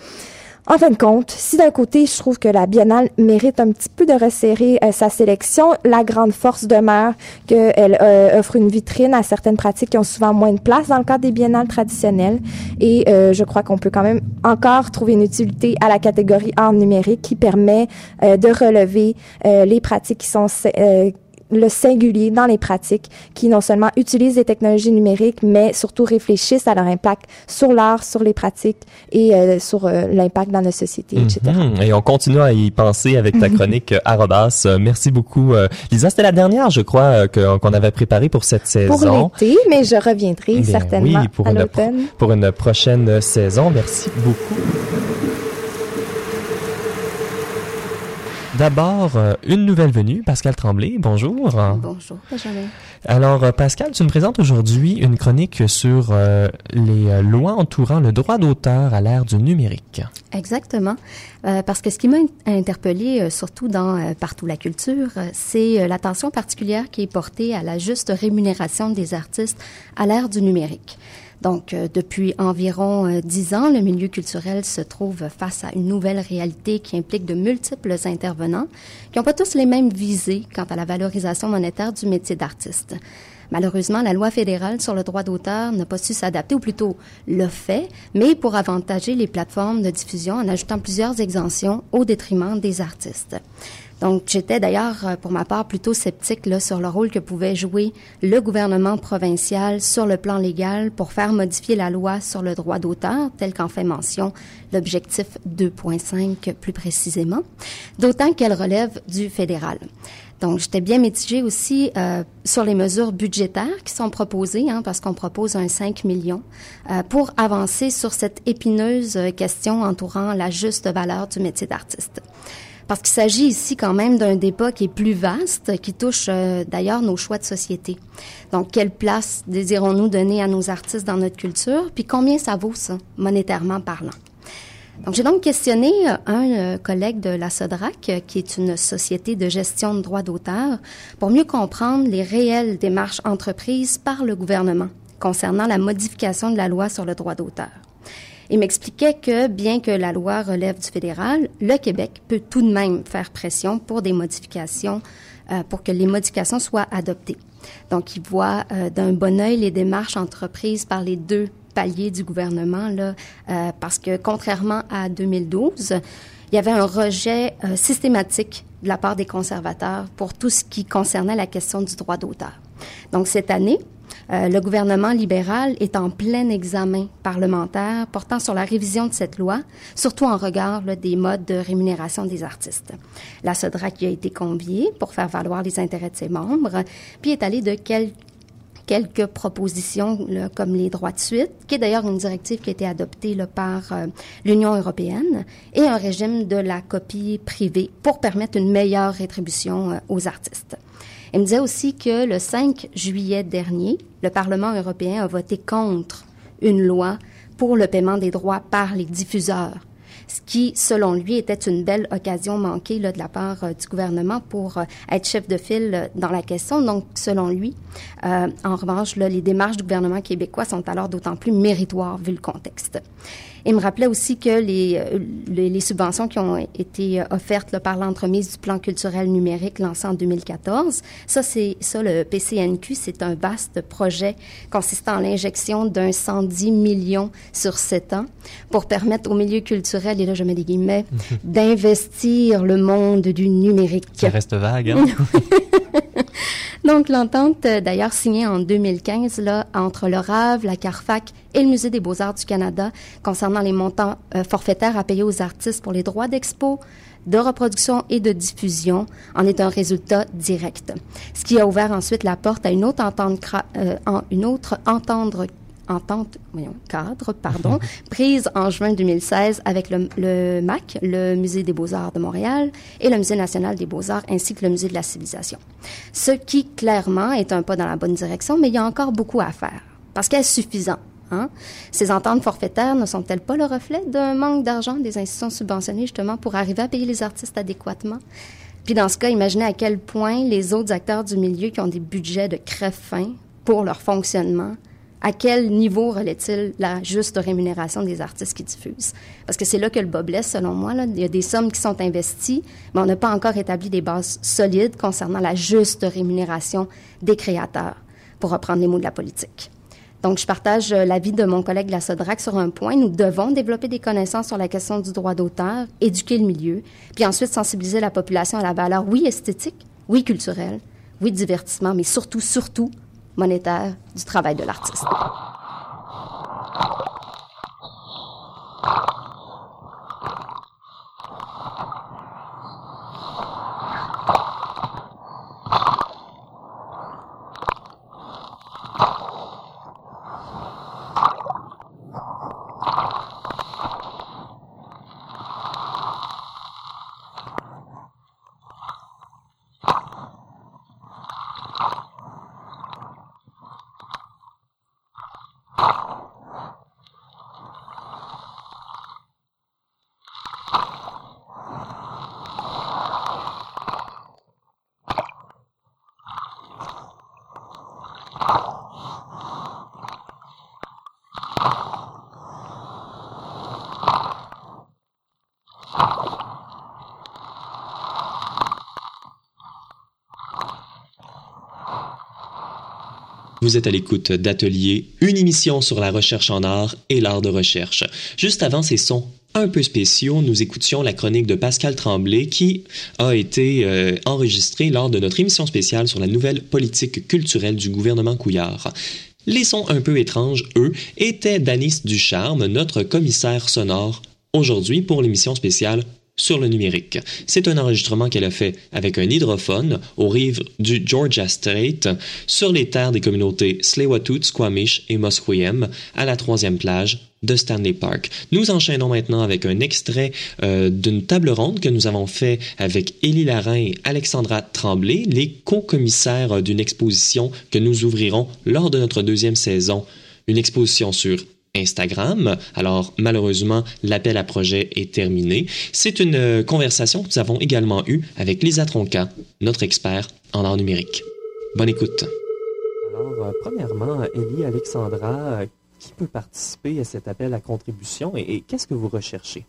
En fin de compte, si d'un côté, je trouve que la biennale mérite un petit peu de resserrer euh, sa sélection, la grande force demeure qu'elle euh, offre une vitrine à certaines pratiques qui ont souvent moins de place dans le cadre des biennales traditionnelles. Et je crois qu'on peut quand même encore trouver une utilité à la catégorie art numérique qui permet de relever les pratiques qui sont le singulier dans les pratiques qui non seulement utilisent des technologies numériques, mais surtout réfléchissent à leur impact sur l'art, sur les pratiques et euh, sur euh, l'impact dans la société, etc. Mhm. Et on continue à y penser avec ta chronique euh, Arrobas. Merci beaucoup. Lisa, c'était la dernière, je crois, qu'on avait préparée pour cette saison. Pour l'été, mais je reviendrai certainement oui, pour à l'automne. Pour une prochaine saison. Merci beaucoup. D'abord, euh, une nouvelle venue, Pascal Tremblay. Bonjour. Bonjour, Benjamin. Alors, euh, Pascal, tu me présentes aujourd'hui une chronique sur euh, les lois entourant le droit d'auteur à l'ère du numérique. Exactement. parce que ce qui m'a interpellé, surtout dans Partout la culture, c'est l'attention particulière qui est portée à la juste rémunération des artistes à l'ère du numérique. Donc, euh, depuis environ euh, dix ans, le milieu culturel se trouve face à une nouvelle réalité qui implique de multiples intervenants qui n'ont pas tous les mêmes visées quant à la valorisation monétaire du métier d'artiste. Malheureusement, la loi fédérale sur le droit d'auteur n'a pas su s'adapter, ou plutôt le fait, mais pour avantager les plateformes de diffusion en ajoutant plusieurs exemptions au détriment des artistes. Donc, j'étais d'ailleurs, euh, pour ma part, plutôt sceptique sur le rôle que pouvait jouer le gouvernement provincial sur le plan légal pour faire modifier la loi sur le droit d'auteur, tel qu'en fait mention l'objectif 2.5 plus précisément, d'autant qu'elle relève du fédéral. Donc, j'étais bien mitigée aussi euh, sur les mesures budgétaires qui sont proposées, hein, parce qu'on propose un 5 millions euh, pour avancer sur cette épineuse question entourant la juste valeur du métier d'artiste parce qu'il s'agit ici quand même d'un débat qui est plus vaste, qui touche euh, d'ailleurs nos choix de société. Donc, quelle place désirons-nous donner à nos artistes dans notre culture, puis combien ça vaut ça, monétairement parlant? Donc, j'ai donc questionné euh, un euh, collègue de la SODRAC, qui est une société de gestion de droits d'auteur, pour mieux comprendre les réelles démarches entreprises par le gouvernement concernant la modification de la loi sur le droit d'auteur. Il m'expliquait que, bien que la loi relève du fédéral, le Québec peut tout de même faire pression pour des modifications, pour que les modifications soient adoptées. Donc, il voit d'un bon œil les démarches entreprises par les deux palier du gouvernement, là, euh, parce que contrairement à 2012, il y avait un rejet euh, systématique de la part des conservateurs pour tout ce qui concernait la question du droit d'auteur. Donc cette année, euh, le gouvernement libéral est en plein examen parlementaire portant sur la révision de cette loi, surtout en regard des modes de rémunération des artistes. La SODRAC a été conviée pour faire valoir les intérêts de ses membres, puis est allée de quel quelques propositions comme les droits de suite, qui est d'ailleurs une directive qui a été adoptée par euh, l'Union européenne, et un régime de la copie privée pour permettre une meilleure rétribution euh, aux artistes. Il me disait aussi que le 5 juillet dernier, le Parlement européen a voté contre une loi pour le paiement des droits par les diffuseurs ce qui, selon lui, était une belle occasion manquée là, de la part euh, du gouvernement pour euh, être chef de file euh, dans la question. Donc, selon lui, en revanche, les démarches du gouvernement québécois sont alors d'autant plus méritoires vu le contexte. Il me rappelait aussi que les, euh, les, subventions qui ont été euh, offertes par l'entremise du plan culturel numérique lancé en 2014, ça, c'est ça, le PCNQ, c'est un vaste projet consistant en l'injection d'un 110 millions sur sept ans pour permettre au milieu culturel, et là je mets des guillemets, d'investir le monde du numérique. Ça reste vague, hein? Donc, l'entente, euh, d'ailleurs signée en 2015 là, entre le RAV, la CARFAC et le Musée des beaux-arts du Canada concernant les montants euh, forfaitaires à payer aux artistes pour les droits d'expo, de reproduction et de diffusion en est un résultat direct. Ce qui a ouvert ensuite la porte à une autre entente, euh, une autre entendre entente voyons, cadre pardon, prise en juin 2016 avec le, le, MAC, le Musée des beaux-arts de Montréal, et le Musée national des beaux-arts, ainsi que le Musée de la civilisation. Ce qui, clairement, est un pas dans la bonne direction, mais il y a encore beaucoup à faire, parce qu'elle est suffisante. Hein? Ces ententes forfaitaires ne sont-elles pas le reflet d'un manque d'argent des institutions subventionnées justement pour arriver à payer les artistes adéquatement? Puis dans ce cas, imaginez à quel point les autres acteurs du milieu qui ont des budgets de crève-fin pour leur fonctionnement à quel niveau relève-t-il la juste rémunération des artistes qui diffusent? Parce que c'est là que le bas blesse, selon moi. Il y a des sommes qui sont investies, mais on n'a pas encore établi des bases solides concernant la juste rémunération des créateurs, pour reprendre les mots de la politique. Donc, je partage euh, l'avis de mon collègue de la SODRAC sur un point. Nous devons développer des connaissances sur la question du droit d'auteur, éduquer le milieu, puis ensuite sensibiliser la population à la valeur, oui, esthétique, oui, culturelle, oui, divertissement, mais surtout, surtout, monétaire du travail de l'artiste. Vous êtes à l'écoute d'Atelier, une émission sur la recherche en art et l'art de recherche. Juste avant ces sons un peu spéciaux, nous écoutions la chronique de Pascal Tremblay qui a été euh, enregistrée lors de notre émission spéciale sur la nouvelle politique culturelle du gouvernement Couillard. Les sons un peu étranges, eux, étaient d'Anis Ducharme, notre commissaire sonore, aujourd'hui pour l'émission spéciale sur le numérique. C'est un enregistrement qu'elle a fait avec un hydrophone aux rives du Georgia Strait sur les terres des communautés tsleil Squamish et Musqueam à la troisième plage de Stanley Park. Nous enchaînons maintenant avec un extrait euh, d'une table ronde que nous avons fait avec Élie Larin et Alexandra Tremblay, les co-commissaires d'une exposition que nous ouvrirons lors de notre deuxième saison, une exposition sur Instagram. Alors malheureusement, l'appel à projet est terminé. C'est une euh, conversation que nous avons également eue avec Lisa Tronca, notre expert en art numérique. Bonne écoute. Alors, euh, premièrement, Elie, Alexandra, euh, qui peut participer à cet appel à contribution et, et qu'est-ce que vous recherchez?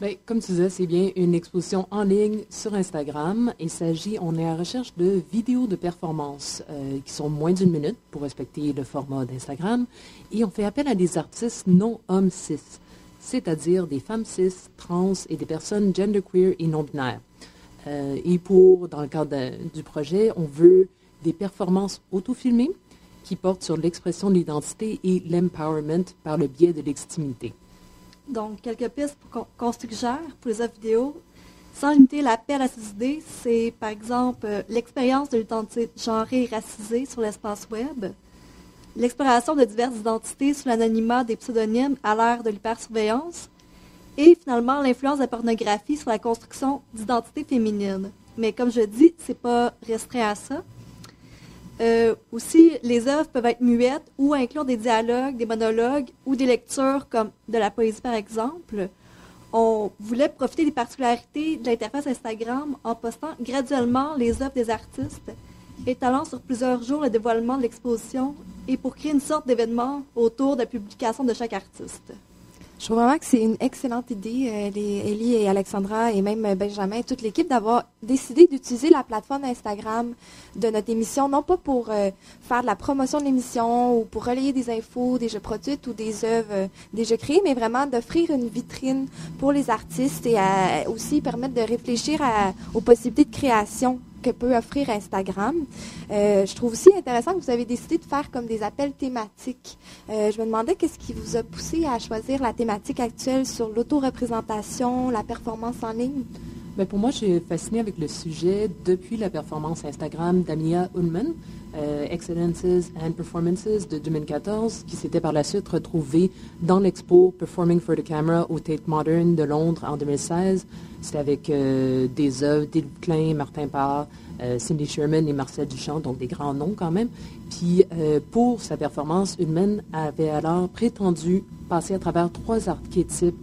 Bien, comme tu disais, c'est bien une exposition en ligne sur Instagram. Il s'agit, on est à la recherche de vidéos de performance euh, qui sont moins d'une minute pour respecter le format d'Instagram. Et on fait appel à des artistes non hommes cis, c'est-à-dire des femmes cis, trans et des personnes genderqueer et non-binaires. Euh, et pour, dans le cadre du projet, on veut des performances auto-filmées qui portent sur l'expression de l'identité et l'empowerment par le biais de légitimité. Donc, quelques pistes pour- qu'on suggère pour les œuvres vidéo. Sans limiter l'appel à ces idées, c'est par exemple euh, l'expérience de l'identité genrée et racisée sur l'espace web, l'exploration de diverses identités sous l'anonymat des pseudonymes à l'ère de l'hypersurveillance, et finalement l'influence de la pornographie sur la construction d'identités féminines. Mais comme je dis, c'est pas restreint à ça. Euh, aussi, les œuvres peuvent être muettes ou inclure des dialogues, des monologues ou des lectures comme de la poésie par exemple. On voulait profiter des particularités de l'interface Instagram en postant graduellement les œuvres des artistes, étalant sur plusieurs jours le dévoilement de l'exposition et pour créer une sorte d'événement autour de la publication de chaque artiste. Je trouve vraiment que c'est une excellente idée, euh, les, Ellie et Alexandra et même euh, Benjamin toute l'équipe d'avoir décidé d'utiliser la plateforme Instagram de notre émission, non pas pour euh, faire de la promotion de l'émission ou pour relayer des infos, des jeux produits ou des œuvres euh, déjà créées, mais vraiment d'offrir une vitrine pour les artistes et aussi permettre de réfléchir aux possibilités de création que peut offrir Instagram. Euh, je trouve aussi intéressant que vous avez décidé de faire comme des appels thématiques. Euh, je me demandais qu'est-ce qui vous a poussé à choisir la thématique actuelle sur l'autoreprésentation, la performance en ligne? Ben, pour moi, je suis fascinée avec le sujet depuis la performance Instagram d'Amia Ullman, euh, Excellences and Performances de 2014, qui s'était par la suite retrouvée dans l'expo Performing for the Camera au Tate Modern de Londres en 2016. C'était avec euh, des œuvres d'Yves Klein, Martin Parr, euh, Cindy Sherman et Marcel Duchamp, donc des grands noms quand même. Puis pour sa performance, Ullman avait alors prétendu passer à travers trois archétypes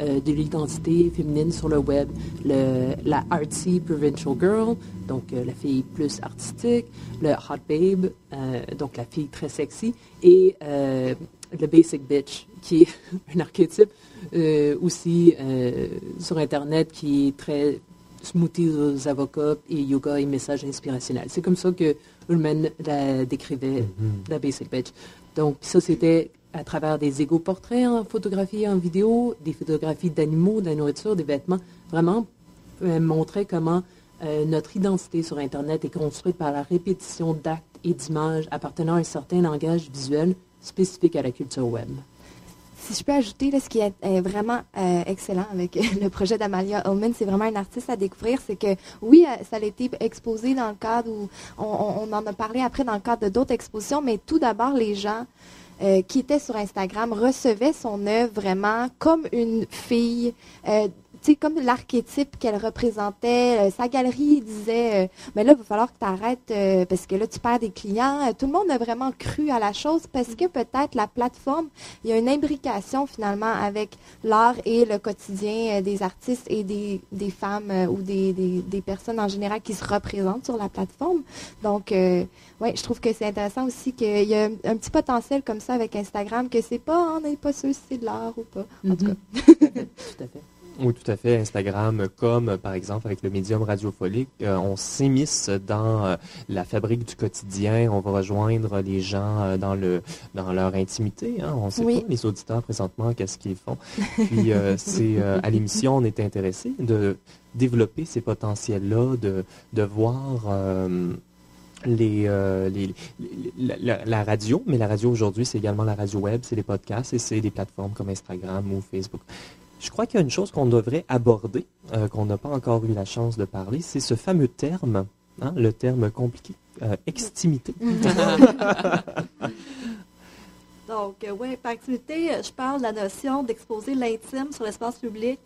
euh, de l'identité féminine sur le web. Le- la artsy provincial girl, donc euh, la fille plus artistique, le hot babe, euh, donc la fille très sexy, et le basic bitch, qui est un archétype aussi sur Internet qui est très smoothies aux avocats et yoga et messages inspirationnels. C'est comme ça que Ullman la décrivait, la basic bitch. Donc ça, c'était à travers des égaux portraits en photographie, en vidéo, des photographies d'animaux, de la nourriture, des vêtements, vraiment euh, montrer comment euh, notre identité sur Internet est construite par la répétition d'actes et d'images appartenant à un certain langage visuel spécifique à la culture web. Si je peux ajouter, ce qui est, vraiment euh, excellent avec le projet d'Amalia Ullman, c'est vraiment un artiste à découvrir. C'est que, oui, ça a été exposé dans le cadre où on- on en a parlé après dans le cadre de d'autres expositions, mais tout d'abord, les gens euh, qui étaient sur Instagram recevaient son œuvre vraiment comme une fille. euh, sais, comme l'archétype qu'elle représentait, Euh, sa galerie disait, euh, mais là, il va falloir que tu arrêtes parce que là, tu perds des clients. Euh, Tout le monde a vraiment cru à la chose parce que peut-être la plateforme il y a une imbrication finalement avec l'art et le quotidien euh, des artistes et des, des femmes euh, ou des, des, des personnes en général qui se représentent sur la plateforme. Donc, euh, ouais, je trouve que c'est intéressant aussi qu'il y a un, un petit potentiel comme ça avec Instagram, que c'est pas, on n'est pas sûr si c'est de l'art ou pas. En tout Mhm. cas. Tout à fait. Oui, tout à fait. Instagram, comme par exemple avec le médium radiophonique, euh, on s'immisce dans euh, la fabrique du quotidien. On va rejoindre les gens euh, dans le dans leur intimité. Hein. On ne sait Oui. pas les auditeurs présentement qu'est-ce qu'ils font. Puis c'est à l'émission, on est intéressé de développer ces potentiels-là, de de voir. les, euh, les- les- la, la- la radio, mais la radio aujourd'hui, c'est également la radio web, c'est les podcasts et c'est des plateformes comme Instagram ou Facebook. Je crois qu'il y a une chose qu'on devrait aborder, euh, qu'on n'a pas encore eu la chance de parler, c'est ce fameux terme, hein, le terme compliqué, euh, extimité. Donc, euh, oui, par activité, je parle de la notion d'exposer l'intime sur l'espace public,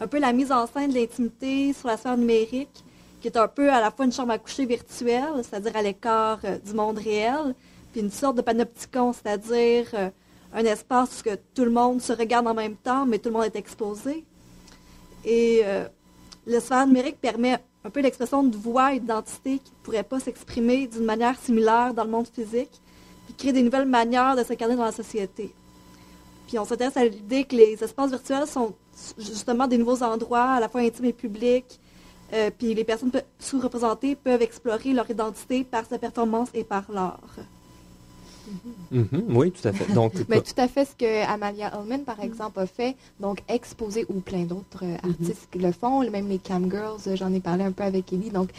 un peu la mise en scène de l'intimité sur la sphère numérique, qui est un peu à la fois une chambre à coucher virtuelle, c'est-à-dire à, l'écart euh, du monde réel, puis une sorte de panopticon, c'est-à-dire un espace où tout le monde se regarde en même temps, mais tout le monde est exposé. Et euh, l'espace numérique permet un peu l'expression de voix et d'identité qui ne pourraient pas s'exprimer d'une manière similaire dans le monde physique, puis crée des nouvelles manières de s'incarner dans la société. Puis on s'intéresse à l'idée que les espaces virtuels sont justement des nouveaux endroits, à la fois intimes et publics, euh, puis les personnes sous-représentées peuvent explorer leur identité par sa performance et par l'art. Mm-hmm. oui, tout à fait. Donc, Mais tout à fait ce que Amalia Ullman, par exemple, a fait, donc exposer, ou plein d'autres euh, mm-hmm. artistes qui le font, même les Cam Girls, euh, j'en ai parlé un peu avec Ellie. Donc,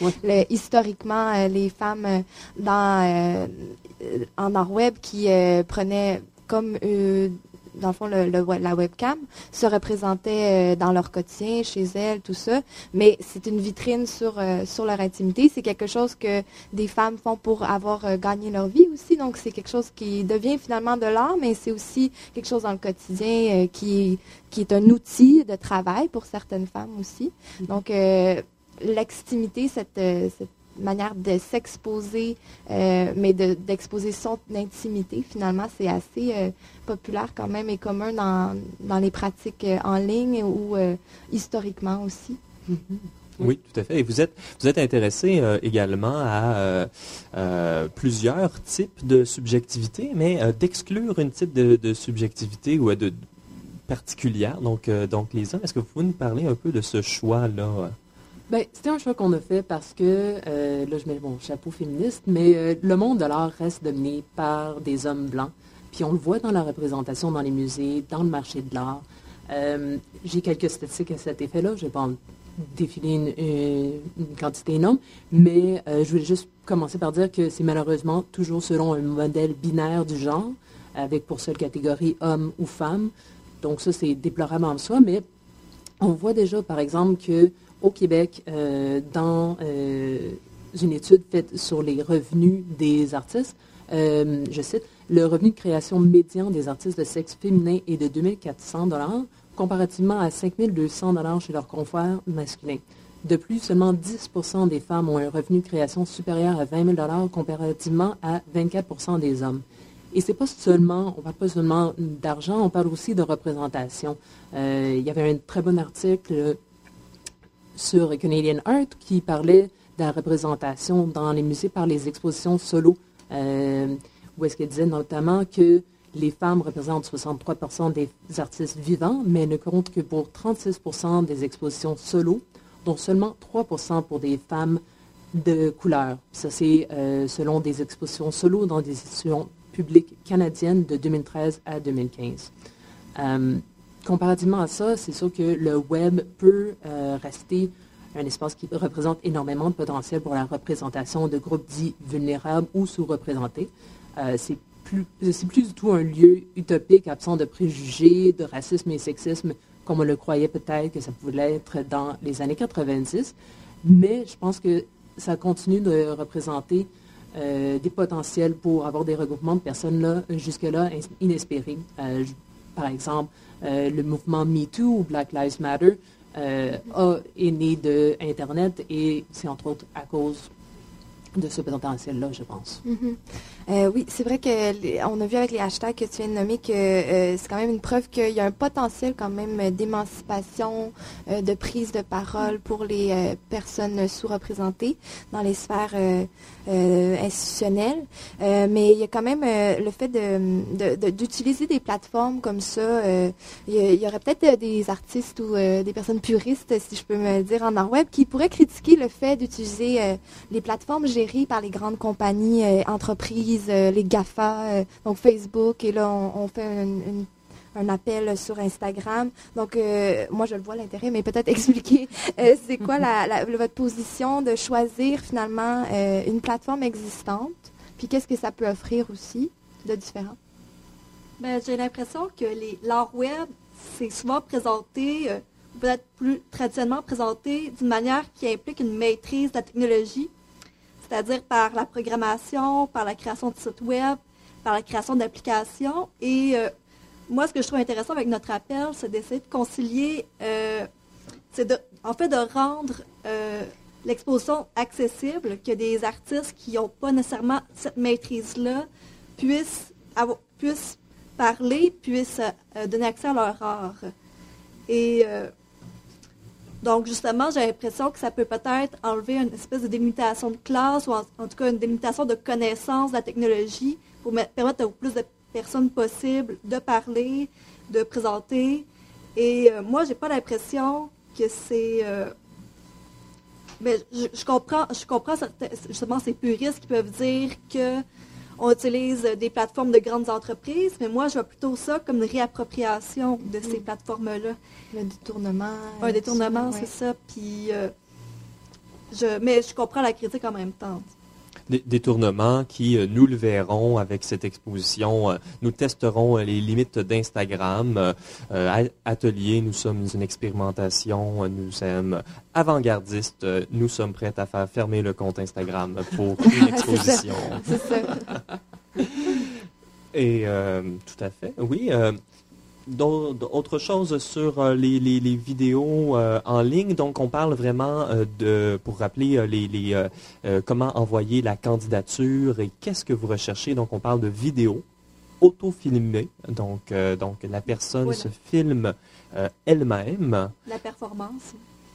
historiquement, les femmes dans, en art web qui prenaient comme dans le fond, le, la webcam, se représentait euh, dans leur quotidien, chez elles, tout ça. Mais c'est une vitrine sur, euh, sur leur intimité. C'est quelque chose que des femmes font pour avoir euh, gagné leur vie aussi. Donc, c'est quelque chose qui devient finalement de l'art, mais c'est aussi quelque chose dans le quotidien qui, qui est un outil de travail pour certaines femmes aussi. Mm-hmm. Donc, l'extimité, cette, cette manière de s'exposer, euh, mais d'exposer son intimité, finalement, c'est assez euh, populaire quand même et commun dans, les pratiques euh, en ligne ou historiquement aussi. Mm-hmm. Oui, tout à fait. Et vous êtes, intéressé également à plusieurs types de subjectivité, mais d'exclure une type de, de subjectivité ou de particulière, donc, donc les hommes. Est-ce que vous pouvez nous parler un peu de ce choix-là? Ben, c'était un choix qu'on a fait parce que, euh, là, je mets mon chapeau féministe, mais euh, le monde de l'art reste dominé par des hommes blancs. Puis on le voit dans la représentation dans les musées, dans le marché de l'art. Euh, j'ai quelques statistiques à cet effet-là. Je ne vais pas en défiler une, quantité énorme, mais je voulais juste commencer par dire que c'est malheureusement toujours selon un modèle binaire du genre, avec pour seule catégorie homme ou femme. Donc ça, c'est déplorable en soi, mais on voit déjà, par exemple, que au Québec euh, dans euh, une étude faite sur les revenus des artistes. Euh, je cite, le revenu de création médian des artistes de sexe féminin est de 2400 dollars, comparativement à 5200 dollars chez leurs confrères masculins. De plus, seulement 10% des femmes ont un revenu de création supérieur à 20 000 dollars, comparativement à 24% des hommes. Et c'est pas seulement, on parle pas seulement d'argent, on parle aussi de représentation. il y avait un très bon article sur Canadian Art qui parlait de la représentation dans les musées par les expositions solo, euh, où est-ce qu'elle disait notamment que les femmes représentent 63% des artistes vivants, mais ne comptent que pour 36% des expositions solo, dont seulement 3% pour des femmes de couleur. Ça, c'est euh, selon des expositions solo dans des institutions publiques canadiennes de 2013 à 2015 comparativement à ça, c'est sûr que le web peut euh, rester un espace qui représente énormément de potentiel pour la représentation de groupes dits vulnérables ou sous-représentés. Euh, c'est plus, plus du tout un lieu utopique, absent de préjugés, de racisme et sexisme, comme on le croyait peut-être que ça pouvait être dans les années 90. Mais je pense que ça continue de représenter euh, des potentiels pour avoir des regroupements de personnes là, jusque-là inespérés. par exemple, euh, le mouvement MeToo ou Black Lives Matter euh, est né de Internet et c'est entre autres à cause de ce potentiel-là, je pense. Mm-hmm. Euh, oui, c'est vrai qu'on a vu avec les hashtags que tu viens de nommer que c'est quand même une preuve qu'il y a un potentiel quand même d'émancipation, de prise de parole pour les personnes sous-représentées dans les sphères euh, institutionnel. Euh, mais il y a quand même euh, le fait d'utiliser de, des plateformes comme ça. il, y, aurait peut-être des artistes ou des personnes puristes, si je peux me dire, en art web, qui pourraient critiquer le fait d'utiliser les plateformes gérées par les grandes compagnies, entreprises, les GAFA, donc Facebook. Et là, on, fait un appel sur Instagram. Donc, euh, moi, je le vois l'intérêt, mais peut-être expliquer euh, c'est quoi la, votre position de choisir finalement euh, une plateforme existante, puis qu'est-ce que ça peut offrir aussi de différent? Ben, j'ai l'impression que l'art web, c'est souvent présenté, peut-être plus traditionnellement présenté d'une manière qui implique une maîtrise de la technologie, c'est-à-dire par la programmation, par la création de sites web, par la création d'applications. Et moi, ce que je trouve intéressant avec notre appel, c'est d'essayer de concilier, euh, c'est en fait de rendre euh, l'exposition accessible, que des artistes qui n'ont pas nécessairement cette maîtrise-là puissent, puissent parler puissent donner accès à leur art. Donc, justement, j'ai l'impression que ça peut peut-être enlever une espèce de délimitation de classe ou en, tout cas une délimitation de connaissance de la technologie pour permettre au plus de personnes possibles de parler, de présenter. Et euh, moi, j'ai pas l'impression que c'est. Euh, mais je, comprends, je comprends justement ces puristes qui peuvent dire que on utilise des plateformes de grandes entreprises, mais moi, je vois plutôt ça comme une réappropriation de ces mm. plateformes-là. Le détournement. Un détournement, c'est ça. Puis, euh, je, mais je comprends la critique en même temps détournements qui, euh, nous le verrons avec cette exposition. Euh, nous testerons les limites d'Instagram. atelier, nous sommes une expérimentation. Nous sommes avant-gardistes. Nous sommes prêts à faire fermer le compte Instagram pour une exposition. C'est ça. Et tout à fait, oui d'autres choses sur euh, les, vidéos euh, en ligne. Donc, on parle vraiment euh, de, pour rappeler les, comment envoyer la candidature et qu'est-ce que vous recherchez. Donc, on parle de vidéos auto-filmées. Donc, donc, la personne se filme elle-même. La performance.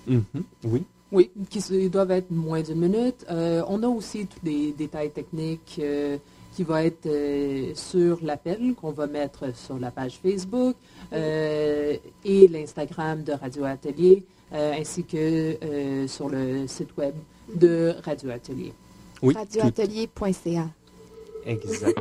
Mm-hmm. oui. Oui, qui doivent être moins d'une minute. on a aussi tous les détails techniques qui va être euh, sur l'appel qu'on va mettre sur la page Facebook euh, et l'Instagram de Radio Atelier, euh, ainsi que sur le site web de Radio Atelier. Oui, radioatelier.ca. Exact.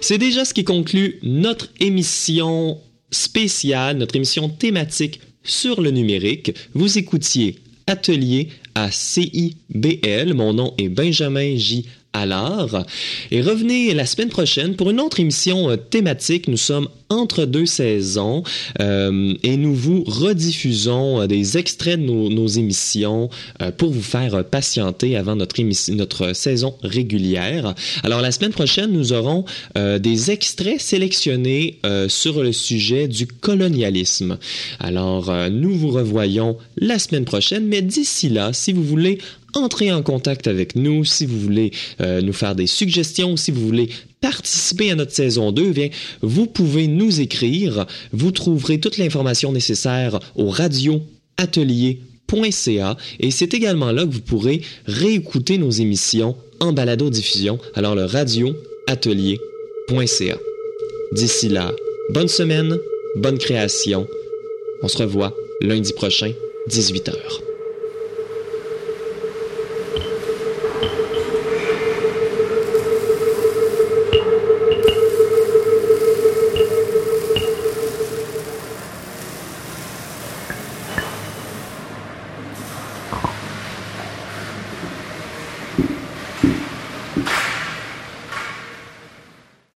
C'est déjà ce qui conclut notre émission spéciale, notre émission thématique sur le numérique. Vous écoutiez Atelier à CIBL. Mon nom est Benjamin J. Allard. Et revenez la semaine prochaine pour une autre émission euh, thématique. Nous sommes entre deux saisons euh, et nous vous rediffusons euh, des extraits de nos, émissions pour vous faire patienter avant notre, notre saison régulière. Alors la semaine prochaine, nous aurons des extraits sélectionnés sur le sujet du colonialisme. Alors nous vous revoyons la semaine prochaine, mais d'ici là, si vous voulez entrer en contact avec nous, si vous voulez euh, nous faire des suggestions, si vous voulez participer à notre saison 2, bien, vous pouvez nous écrire. Vous trouverez toute l'information nécessaire au radioatelier.ca et c'est également là que vous pourrez réécouter nos émissions en balado-diffusion, alors le radioatelier.ca. D'ici là, bonne semaine, bonne création. On se revoit lundi prochain, 18h.